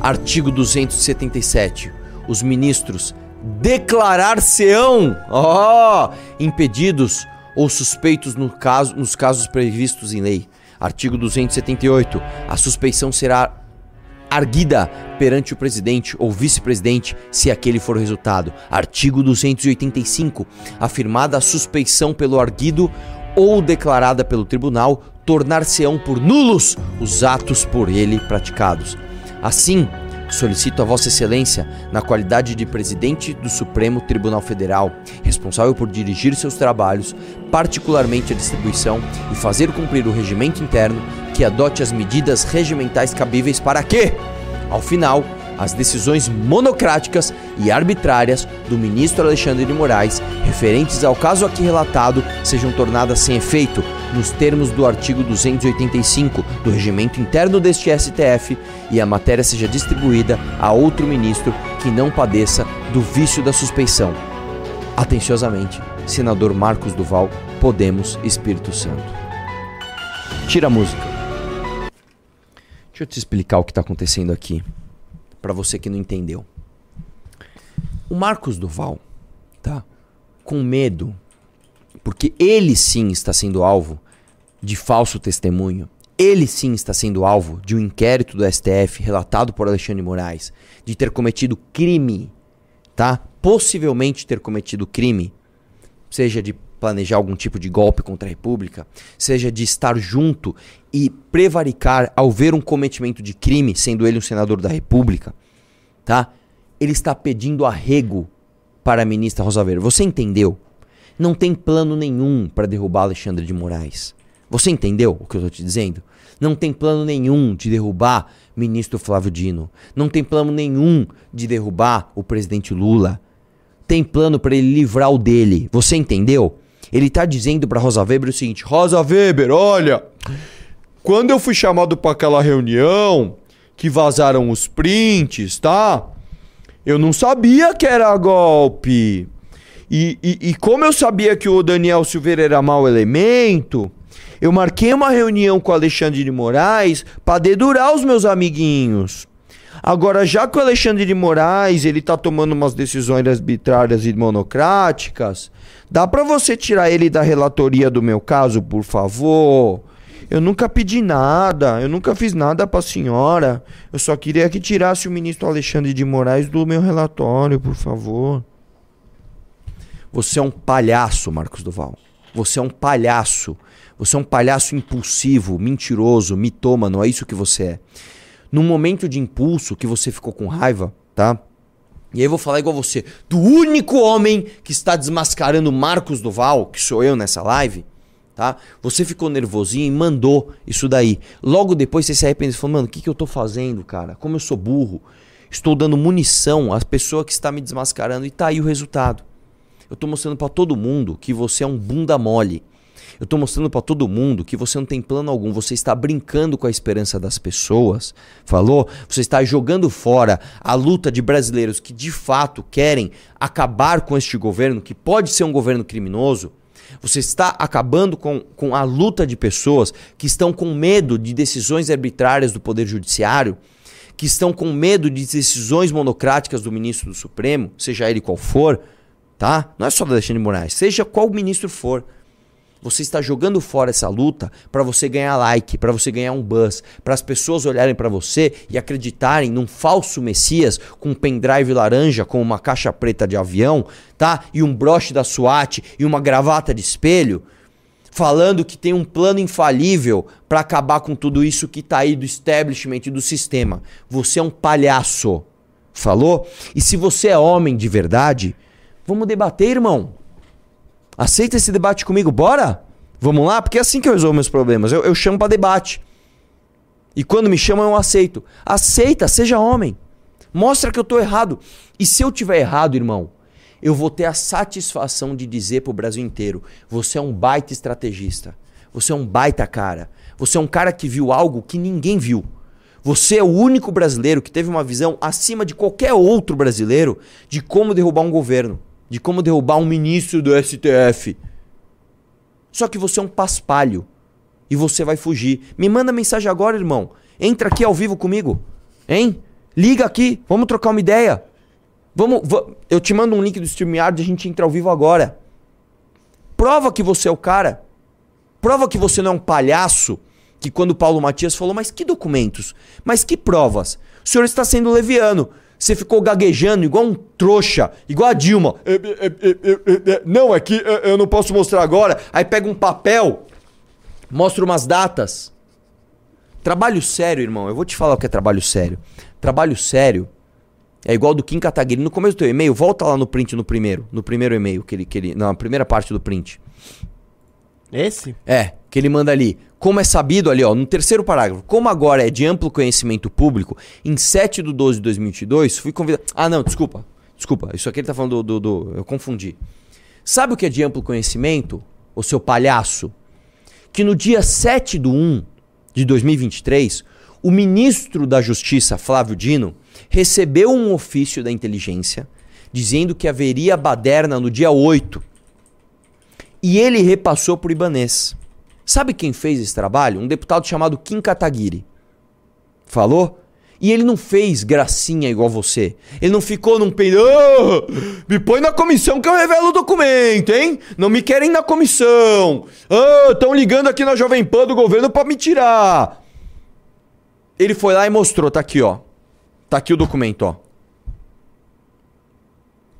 Artigo 277. Os ministros declarar-se-ão, ó, impedidos ou suspeitos no caso, nos casos previstos em lei. Artigo 278. A suspeição será arguida perante o presidente ou vice-presidente, se aquele for o resultado. Artigo 285. Afirmada a suspeição pelo arguido ou declarada pelo tribunal, tornar-se-ão por nulos os atos por ele praticados. Assim, solicito a Vossa Excelência, na qualidade de presidente do Supremo Tribunal Federal, responsável por dirigir seus trabalhos, particularmente a distribuição e fazer cumprir o regimento interno, que adote as medidas regimentais cabíveis para que, ao final, as decisões monocráticas e arbitrárias do ministro Alexandre de Moraes, referentes ao caso aqui relatado, sejam tornadas sem efeito, nos termos do artigo 285 do regimento interno deste STF, e a matéria seja distribuída a outro ministro que não padeça do vício da suspeição. Atenciosamente, senador Marcos Duval, Podemos, Espírito Santo. Tira a música. Deixa eu te explicar o que está acontecendo aqui, para você que não entendeu. O Marcos Duval tá com medo, porque ele sim está sendo alvo de falso testemunho. Ele sim está sendo alvo de um inquérito do STF relatado por Alexandre Moraes de ter cometido crime, tá? Possivelmente ter cometido crime, seja de planejar algum tipo de golpe contra a República, seja de estar junto e prevaricar ao ver um cometimento de crime, sendo ele um senador da República, tá? Ele está pedindo arrego para a ministra Rosa Weber. Você entendeu? Não tem plano nenhum para derrubar Alexandre de Moraes. Você entendeu o que eu estou te dizendo? Não tem plano nenhum de derrubar ministro Flávio Dino. Não tem plano nenhum de derrubar o presidente Lula. tem plano pra ele livrar o dele. Você entendeu? Ele tá dizendo pra Rosa Weber o seguinte: Rosa Weber, olha, quando eu fui chamado pra aquela reunião que vazaram os prints, tá? Eu não sabia que era golpe. E, e, e como eu sabia que o Daniel Silveira era mau elemento, eu marquei uma reunião com o Alexandre de Moraes pra dedurar os meus amiguinhos. Agora, já que o Alexandre de Moraes ele tá tomando umas decisões arbitrárias e monocráticas, dá pra você tirar ele da relatoria do meu caso, por favor? Eu nunca pedi nada, eu nunca fiz nada pra senhora. Eu só queria que tirasse o ministro Alexandre de Moraes do meu relatório, por favor. Você é um palhaço, Marcos Duval. Você é um palhaço. Você é um palhaço impulsivo, mentiroso, mitômano, é isso que você é. Num momento de impulso que você ficou com raiva, tá? E aí eu vou falar igual você, do único homem que está desmascarando Marcos Duval, que sou eu nessa live, tá? Você ficou nervosinho e mandou isso daí. Logo depois você se arrependeu e falou, mano, o que, que eu tô fazendo, cara? Como eu sou burro. Estou dando munição às pessoas que está me desmascarando e tá aí o resultado. Eu tô mostrando pra todo mundo que você é um bunda mole. Eu tô mostrando pra todo mundo que você não tem plano algum, você está brincando com a esperança das pessoas. Falou? Você está jogando fora a luta de brasileiros que de fato querem acabar com este governo, que pode ser um governo criminoso. Você está acabando com, com a luta de pessoas que estão com medo de decisões arbitrárias do Poder Judiciário, que estão com medo de decisões monocráticas do ministro do Supremo, seja ele qual for, tá? Não é só do Alexandre Moraes, seja qual ministro for. Você está jogando fora essa luta para você ganhar like, para você ganhar um buzz, para as pessoas olharem para você e acreditarem num falso messias com um pendrive laranja, com uma caixa preta de avião, tá? E um broche da SWAT e uma gravata de espelho, falando que tem um plano infalível para acabar com tudo isso que tá aí do establishment e do sistema. Você é um palhaço. Falou? E se você é homem de verdade, vamos debater, irmão. Aceita esse debate comigo, bora? Vamos lá? Porque é assim que eu resolvo meus problemas. Eu, eu chamo para debate. E quando me chamam, eu aceito. Aceita, seja homem. Mostra que eu tô errado. E se eu tiver errado, irmão, eu vou ter a satisfação de dizer pro Brasil inteiro: você é um baita estrategista. Você é um baita cara. Você é um cara que viu algo que ninguém viu. Você é o único brasileiro que teve uma visão acima de qualquer outro brasileiro de como derrubar um governo de como derrubar um ministro do STF. Só que você é um paspalho e você vai fugir. Me manda mensagem agora, irmão. Entra aqui ao vivo comigo. Hein? Liga aqui, vamos trocar uma ideia. Vamos, eu te mando um link do StreamYard e a gente entra ao vivo agora. Prova que você é o cara. Prova que você não é um palhaço que quando Paulo Matias falou, mas que documentos? Mas que provas? O senhor está sendo leviano. Você ficou gaguejando igual um trouxa, igual a Dilma. É, é, é, não, é que eu não posso mostrar agora. Aí pega um papel, mostra umas datas. Trabalho sério, irmão. Eu vou te falar o que é trabalho sério. Trabalho sério é igual do Kim Kataguiri. No começo do teu e-mail, volta lá no print no primeiro. No primeiro e-mail, que ele, que ele, na primeira parte do print. Esse? É, que ele manda ali. Como é sabido ali, ó, no terceiro parágrafo, como agora é de amplo conhecimento público, em 7 de 12 de 2022, fui convidado. Ah, não, desculpa. Desculpa, isso aqui ele tá falando do, do, do. Eu confundi. Sabe o que é de amplo conhecimento, o seu palhaço? Que no dia 7 de 1 de 2023, o ministro da Justiça, Flávio Dino, recebeu um ofício da inteligência dizendo que haveria baderna no dia 8 e ele repassou o Ibanês. Sabe quem fez esse trabalho? Um deputado chamado Kim Kataguiri. Falou? E ele não fez gracinha igual você. Ele não ficou num peito. Oh, me põe na comissão que eu revelo o documento, hein? Não me querem na comissão. Estão ligando aqui na Jovem Pan do governo para me tirar. Ele foi lá e mostrou, tá aqui, ó. Tá aqui o documento, ó.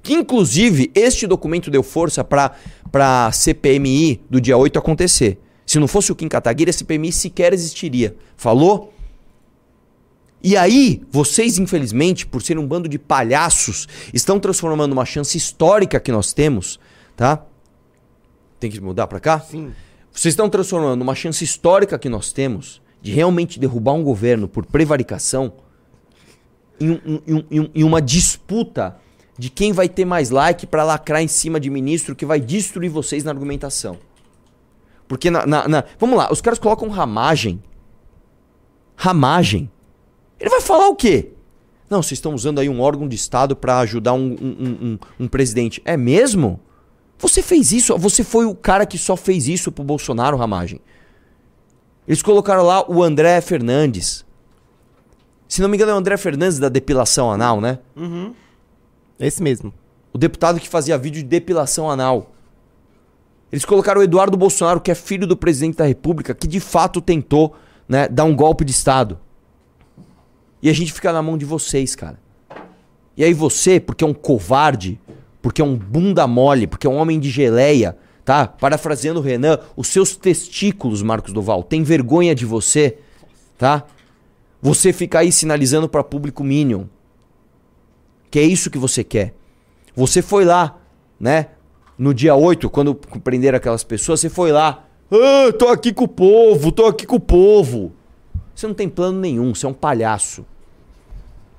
Que inclusive este documento deu força para para CPMI do dia 8 acontecer. Se não fosse o Kim Kataguiri, a CPMI sequer existiria. Falou? E aí, vocês, infelizmente, por serem um bando de palhaços, estão transformando uma chance histórica que nós temos, tá? Tem que mudar para cá? Sim. Vocês estão transformando uma chance histórica que nós temos de realmente derrubar um governo por prevaricação em, um, em, um, em uma disputa de quem vai ter mais like pra lacrar em cima de ministro que vai destruir vocês na argumentação. Porque na, na- na- Vamos lá, os caras colocam ramagem. Ramagem. Ele vai falar o quê? Não, vocês estão usando aí um órgão de Estado pra ajudar um, um- um- um- presidente. É mesmo? Você fez isso? Você foi o cara que só fez isso pro Bolsonaro, Ramagem. Eles colocaram lá o André Fernandes. Se não me engano, é o André Fernandes da depilação anal, né? Esse mesmo. O deputado que fazia vídeo de depilação anal. Eles colocaram o Eduardo Bolsonaro, que é filho do presidente da República, que de fato tentou né, dar um golpe de Estado. E a gente fica na mão de vocês, cara. E aí você, porque é um covarde, porque é um bunda mole, porque é um homem de geleia, tá? Parafraseando o Renan, os seus testículos, Marcos Duval, tem vergonha de você, tá? Você fica aí sinalizando para público Minion. Que é isso que você quer. Você foi lá, né? No dia 8, quando prenderam aquelas pessoas, você foi lá. Ah, tô aqui com o povo, tô aqui com o povo. Você não tem plano nenhum, você é um palhaço.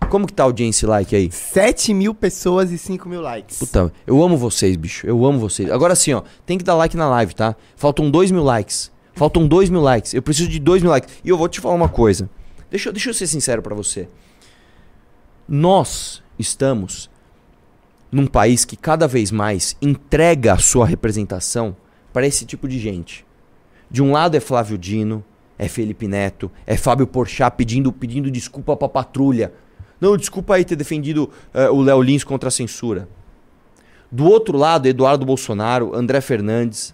Como que tá a audiência like aí? 7 mil pessoas e 5 mil likes. Puta, eu amo vocês, bicho. Eu amo vocês. Agora sim, ó. Tem que dar like na live, tá? Faltam 2 mil likes. Faltam 2 mil likes. Eu preciso de 2 mil likes. E eu vou te falar uma coisa. Deixa, deixa eu ser sincero pra você. Nós estamos num país que cada vez mais entrega a sua representação para esse tipo de gente. De um lado é Flávio Dino, é Felipe Neto, é Fábio Porchat pedindo, pedindo desculpa pra patrulha. Não, desculpa aí ter defendido eh, o Léo Lins contra a censura. Do outro lado, Eduardo Bolsonaro, André Fernandes,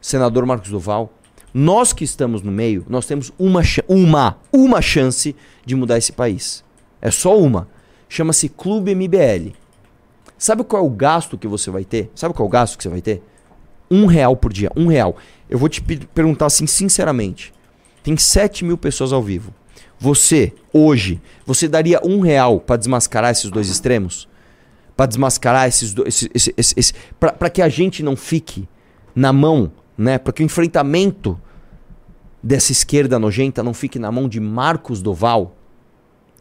senador Marcos Duval. Nós que estamos no meio, nós temos uma, uma, uma chance de mudar esse país. É só uma. Chama-se Clube MBL. Sabe qual é o gasto que você vai ter? Sabe qual é o gasto que você vai ter? Um real por dia. Um real. Eu vou te pe- perguntar assim, sinceramente. Tem 7 mil pessoas ao vivo. Você, hoje, você daria um real pra desmascarar esses dois extremos? Pra desmascarar esses dois. Esse, esse, esse, esse, pra que a gente não fique na mão, né? Pra que o enfrentamento dessa esquerda nojenta não fique na mão de Marcos Doval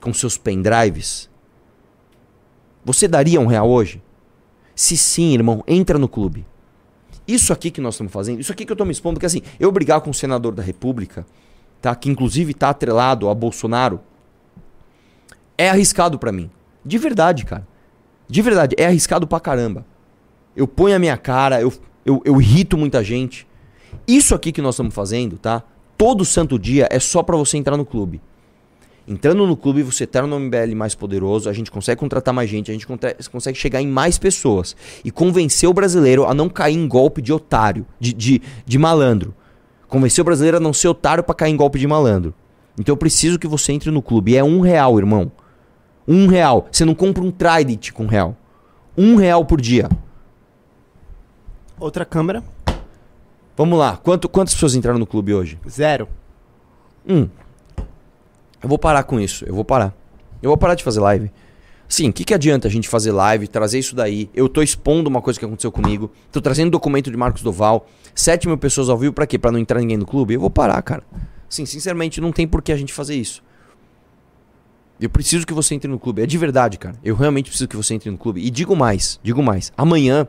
com seus pendrives? Você daria um real hoje? Se sim, irmão, entra no clube. Isso aqui que nós estamos fazendo, isso aqui que eu estou me expondo, porque assim, eu brigar com o senador da República, tá? Que inclusive tá atrelado a Bolsonaro, é arriscado pra mim. De verdade, cara. De verdade, é arriscado pra caramba. Eu ponho a minha cara, eu, eu, eu irrito muita gente. Isso aqui que nós estamos fazendo, tá? Todo santo dia é só pra você entrar no clube. Entrando no clube, você tá no MBL mais poderoso, a gente consegue contratar mais gente, a gente consegue chegar em mais pessoas e convencer o brasileiro a não cair em golpe de otário, de, de, de malandro. Convencer o brasileiro a não ser otário pra cair em golpe de malandro. Então eu preciso que você entre no clube. E é um real, irmão. Um real. Você não compra um Trident com um real. Um real por dia. Outra câmera, Vamos lá. Quanto, quantas pessoas entraram no clube hoje? zero. Hum. Eu vou parar com isso. Eu vou parar. Eu vou parar de fazer live. Sim, o que, que adianta a gente fazer live, trazer isso daí? Eu tô expondo uma coisa que aconteceu comigo. Tô trazendo documento de Marcos Doval. 7 mil pessoas ao vivo pra quê? Pra não entrar ninguém no clube? Eu vou parar, cara. Sim, sinceramente, não tem por que a gente fazer isso. Eu preciso que você entre no clube. É de verdade, cara. Eu realmente preciso que você entre no clube. E digo mais, digo mais. Amanhã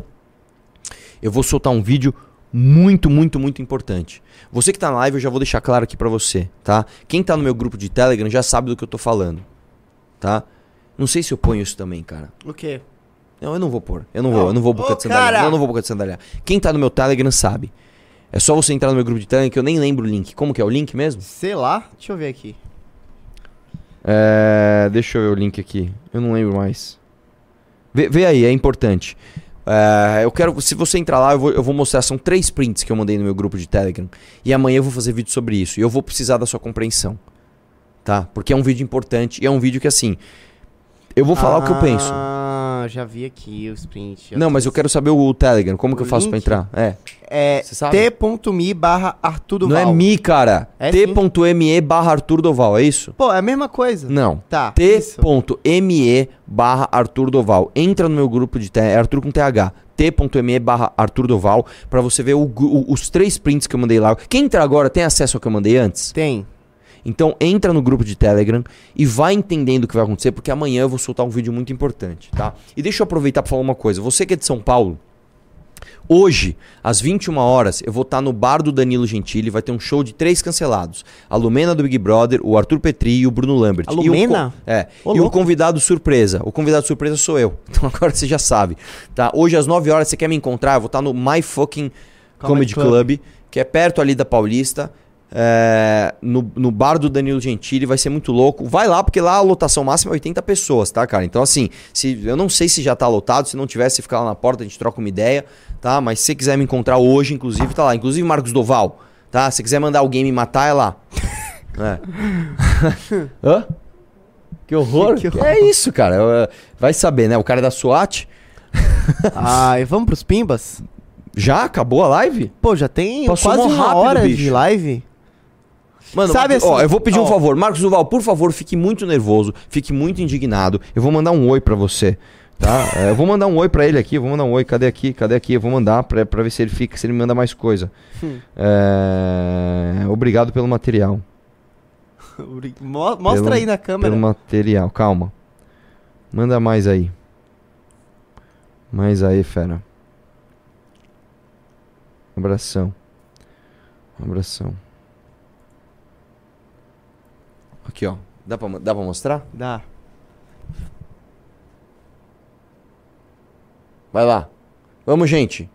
eu vou soltar um vídeo muito, muito, muito importante. Você que tá na live, eu já vou deixar claro aqui pra você, tá? Quem tá no meu grupo de Telegram já sabe do que eu tô falando, tá? Não sei se eu ponho isso também, cara. O quê? Não, eu não vou pôr. Eu não vou, eu não vou boca Ô, de sandália. cara! Não, eu não vou boca de sandália. Quem tá no meu Telegram sabe. É só você entrar no meu grupo de Telegram que eu nem lembro o link. Como que é o link mesmo? Sei lá, deixa eu ver aqui. É, deixa eu ver o link aqui. Eu não lembro mais. Vê, vê aí, é importante. É, eu quero. Se você entrar lá, eu vou, eu vou mostrar. São três prints que eu mandei no meu grupo de Telegram. E amanhã eu vou fazer vídeo sobre isso. E eu vou precisar da sua compreensão. Tá? Porque é um vídeo importante. E é um vídeo que, assim. Eu vou falar o que eu penso. Ah, já vi aqui o sprint. já Não, mas eu quero saber o Telegram. Como que O eu faço pra link? entrar? É. É t.me barra Arthur Não Duval. é mi, cara. É T.me barra Arthur Doval, é isso? Pô, é a mesma coisa. Não. Tá. T.me barra Arthur Doval. Entra no meu grupo de Telegram, é Arthur com TH. T.me barra Arthur Doval, pra você ver o o- os três prints que eu mandei lá. Quem entrar agora tem acesso ao que eu mandei antes? Tem. Então entra no grupo de Telegram e vai entendendo o que vai acontecer, porque amanhã eu vou soltar um vídeo muito importante, tá? E deixa eu aproveitar para falar uma coisa. Você que é de São Paulo, Hoje, às 21 horas, eu vou estar no bar do Danilo Gentili, vai ter um show de três cancelados. A Lumena do Big Brother, o Arthur Petri e o Bruno A Lambert. E o Lumena? é. Ô, e o convidado surpresa. O convidado surpresa sou eu. Então agora você já sabe. Tá? Hoje às 9 horas, você quer me encontrar? Eu vou estar no My Fucking Comedy Comedy, Club. que é perto ali da Paulista. É, no, no bar do Danilo Gentili, vai ser muito louco. Vai lá, porque lá a lotação máxima é 80 pessoas, tá, cara? Então, assim, se, eu não sei se já tá lotado, se não tiver, se ficar lá na porta, a gente troca uma ideia, tá? Mas se você quiser me encontrar hoje, inclusive, tá lá. Inclusive, Marcos Doval, tá? Se quiser mandar alguém me matar, é lá. É. Hã? Que horror. Que horror. É isso, cara. Eu, Vai saber, né? O cara é da SWAT. Ai, vamos pros pimbas? Já acabou a live? Pô, já tem Passou quase uma rápido, hora bicho. de live. Mano, Sabe Marcos- ó, assim- eu vou pedir um ó. favor. Marcos Duval, por favor, fique muito nervoso, fique muito indignado. Eu vou mandar um oi pra você, tá? É, eu vou mandar um oi pra ele aqui, vou mandar um oi. Cadê aqui? Cadê aqui? Eu vou mandar pra, pra ver se ele fica, se ele me manda mais coisa. Hum. É, Obrigado pelo material. Mo- Mostra Pelo- aí na câmera. Pelo material, calma. Manda mais aí. Mais aí, fera. Abração. Abração. Aqui, ó. Dá pra, dá pra mostrar? Dá. Vai lá. Vamos, gente.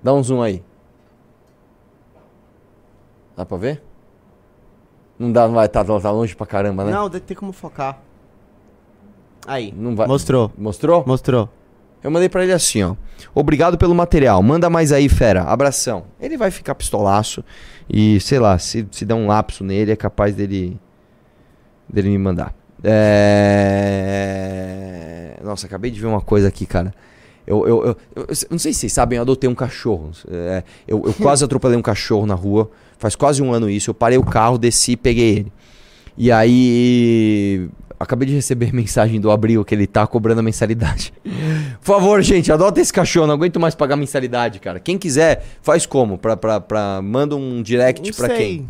Dá um zoom aí. Dá pra ver? Não dá, não vai, tá, tá longe pra caramba, né? Não, deve ter como focar. Aí. Não vai. Mostrou. Mostrou? Mostrou. Eu mandei pra ele assim, ó. Obrigado pelo material. Manda mais aí, fera. Abração. Ele vai ficar pistolaço. E, sei lá, se, se der um lapso nele, é capaz dele. dele me mandar. É... Nossa, acabei de ver uma coisa aqui, cara. Eu, eu, eu, eu- eu não sei se vocês sabem, eu adotei um cachorro. É, eu, eu quase atropelei um cachorro na rua. Faz quase um ano isso. Eu parei o carro, desci e peguei ele. E aí. Acabei de receber mensagem do Abril que ele tá cobrando a mensalidade. Por favor, gente, adota esse cachorro. Não aguento mais pagar mensalidade, cara. Quem quiser, faz como? Pra, pra, pra... Manda um direct Não pra sei. quem?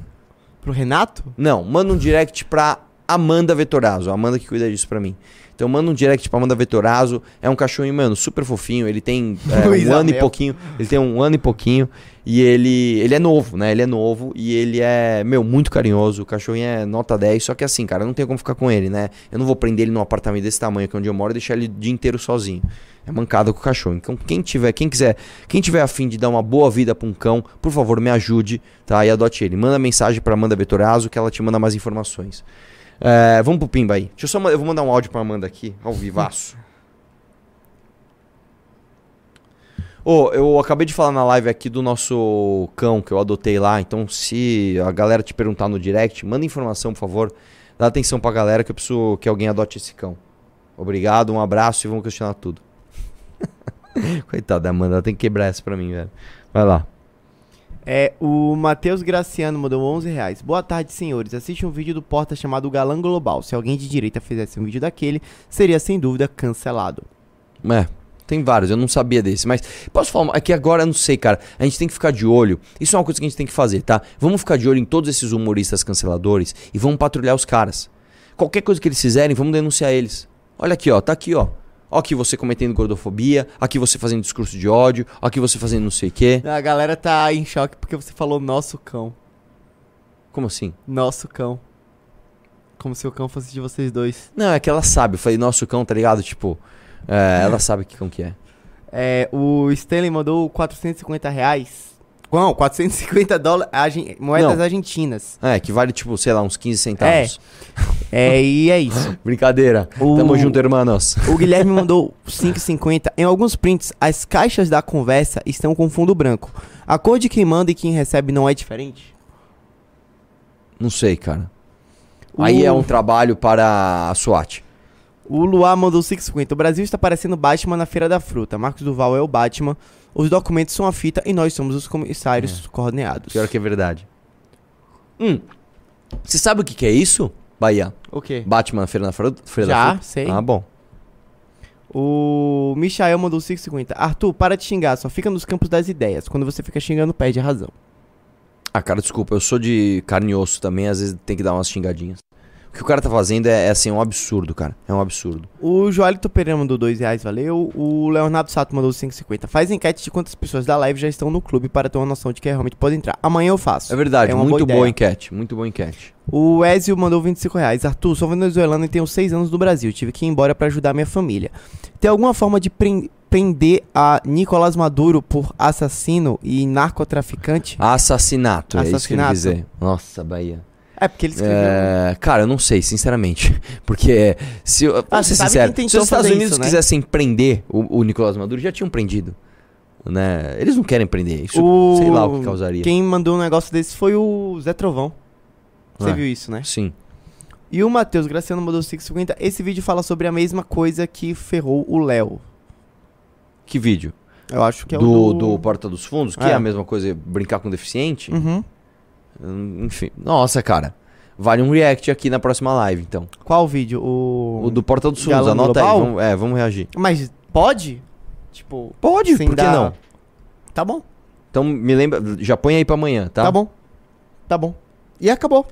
Pro Renato? Não, manda um direct pra Amanda Vetorazo. A Amanda que cuida disso pra mim. Então manda um direct pra Amanda Vetorazo. É um cachorrinho, mano, super fofinho. Ele tem é, um ano e pouquinho. Ele tem um ano e pouquinho. E ele, ele é novo, né? Ele é novo e ele é, meu, muito carinhoso. O cachorrinho é nota 10. Só que assim, cara, não tenho como ficar com ele, né? Eu não vou prender ele num apartamento desse tamanho que é onde eu moro e deixar ele o dia inteiro sozinho. É mancada com o cachorro. Então, quem tiver, quem quiser, quem tiver afim de dar uma boa vida pra um cão, por favor, me ajude, tá? E adote ele. Manda mensagem pra Amanda Vetorazo que ela te manda mais informações. É, vamos pro Pimba aí. Deixa eu só eu vou mandar um áudio pra Amanda aqui, ao vivaço. Ô, eu acabei de falar na live aqui do nosso cão que eu adotei lá, então se a galera te perguntar no direct, manda informação, por favor. Dá atenção pra galera que eu preciso que alguém adote esse cão. Obrigado, um abraço e vamos questionar tudo. Coitada da Amanda, ela tem que quebrar essa pra mim, velho. Vai lá. É, o Matheus Graciano mandou 11 reais. Boa tarde, senhores. Assiste um vídeo do Porta chamado Galã Global. Se alguém de direita fizesse um vídeo daquele, seria sem dúvida cancelado. É, tem vários, eu não sabia desse, mas posso falar, aqui agora eu não sei, cara. A gente tem que ficar de olho. Isso é uma coisa que a gente tem que fazer, tá? Vamos ficar de olho em todos esses humoristas canceladores e vamos patrulhar os caras. Qualquer coisa que eles fizerem, vamos denunciar eles. Olha aqui, ó, tá aqui, ó. Ó aqui você cometendo gordofobia, aqui você fazendo discurso de ódio, aqui você fazendo não sei o quê. A galera tá em choque porque você falou nosso cão. Como assim? Nosso cão. Como se o cão fosse de vocês dois. Não, é que ela sabe. Eu falei, nosso cão, tá ligado? Tipo, é, ela sabe que cão que é. É, o Stanley mandou 450 reais. Não, 450 dólares, argen- moedas Não. argentinas. É, que vale, tipo, sei lá, uns 15 centavos. É, e é isso. Brincadeira. O- Tamo junto, hermanos. O Guilherme mandou 5,50. Em alguns prints, as caixas da conversa estão com fundo branco. A cor de quem manda e quem recebe não é diferente? Não sei, cara. O- Aí é um trabalho para a SWAT. O Luar mandou 5,50. O Brasil está parecendo Batman na Feira da Fruta. Marcos Duval é o Batman. Os documentos são a fita e nós somos os comissários coordenados. Pior que é verdade. Hum. Você sabe o que, que é isso, Bahia? O quê? Batman Feira na Feira da Já, Fruta? sei. Ah, bom. O Michael mandou 5,50. Arthur, para de xingar. Só fica nos campos das ideias. Quando você fica xingando, perde a razão. Ah, cara, desculpa, eu sou de carne e osso também, às vezes tem que dar umas xingadinhas. O que o cara tá fazendo é, é, assim, um absurdo, cara. É um absurdo. O Joelito Pereira mandou 2 reais, valeu. O Leonardo Sato mandou 5,50. Faz enquete de quantas pessoas da live já estão no clube para ter uma noção de que realmente pode entrar. Amanhã eu faço. É verdade, É muito boa boa enquete, muito boa enquete. O Ezio mandou 25 reais. Arthur, sou venezuelano e tenho 6 anos no Brasil. Tive que ir embora para ajudar minha família. Tem alguma forma de pren- prender a Nicolás Maduro por assassino e narcotraficante? Assassinato, é isso que ele Assassinato. dizer. Nossa, Bahia. É, porque ele escreveu. É, cara, eu não sei, sinceramente. Porque se eu, Ah, ser sincero, se os Estados Unidos isso, né? quisessem prender o, o Nicolás Maduro, já tinham prendido. Né? Eles não querem prender. Isso, O- sei lá o que causaria. Quem mandou um negócio desse foi o Zé Trovão. Você É. viu isso, né? Sim. E o Matheus Graciano mandou 5,50. Esse vídeo fala sobre a mesma coisa que ferrou o Léo. Que vídeo? Eu acho que é do, o do Porta dos Fundos, que é. É. a mesma coisa, brincar com deficiente. Uhum. Enfim. Nossa, cara. Vale um react aqui na próxima live, então. Qual vídeo? O... O do Porta dos Fundos, Galã anota aí. Global? Vamos, é, vamos reagir. Mas pode? Tipo... Pode, por que dar- não? Tá bom, Então me lembra, já põe aí pra amanhã, tá? tá, bom. Tá bom. E acabou.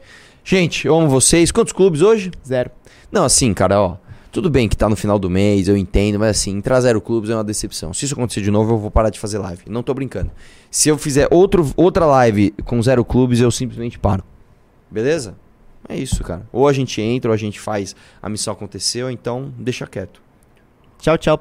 Gente, eu amo vocês. Quantos clubes hoje? Zero. Não, assim, cara, ó. Tudo bem que tá no final do mês, eu entendo, mas assim, entrar zero clubes é uma decepção. Se isso acontecer de novo, eu vou parar de fazer live. Não tô brincando. Se eu fizer outro, outra live com zero clubes, eu simplesmente paro. Beleza? É isso, cara. Ou a gente entra, ou a gente faz a missão acontecer, ou então deixa quieto. Tchau, tchau.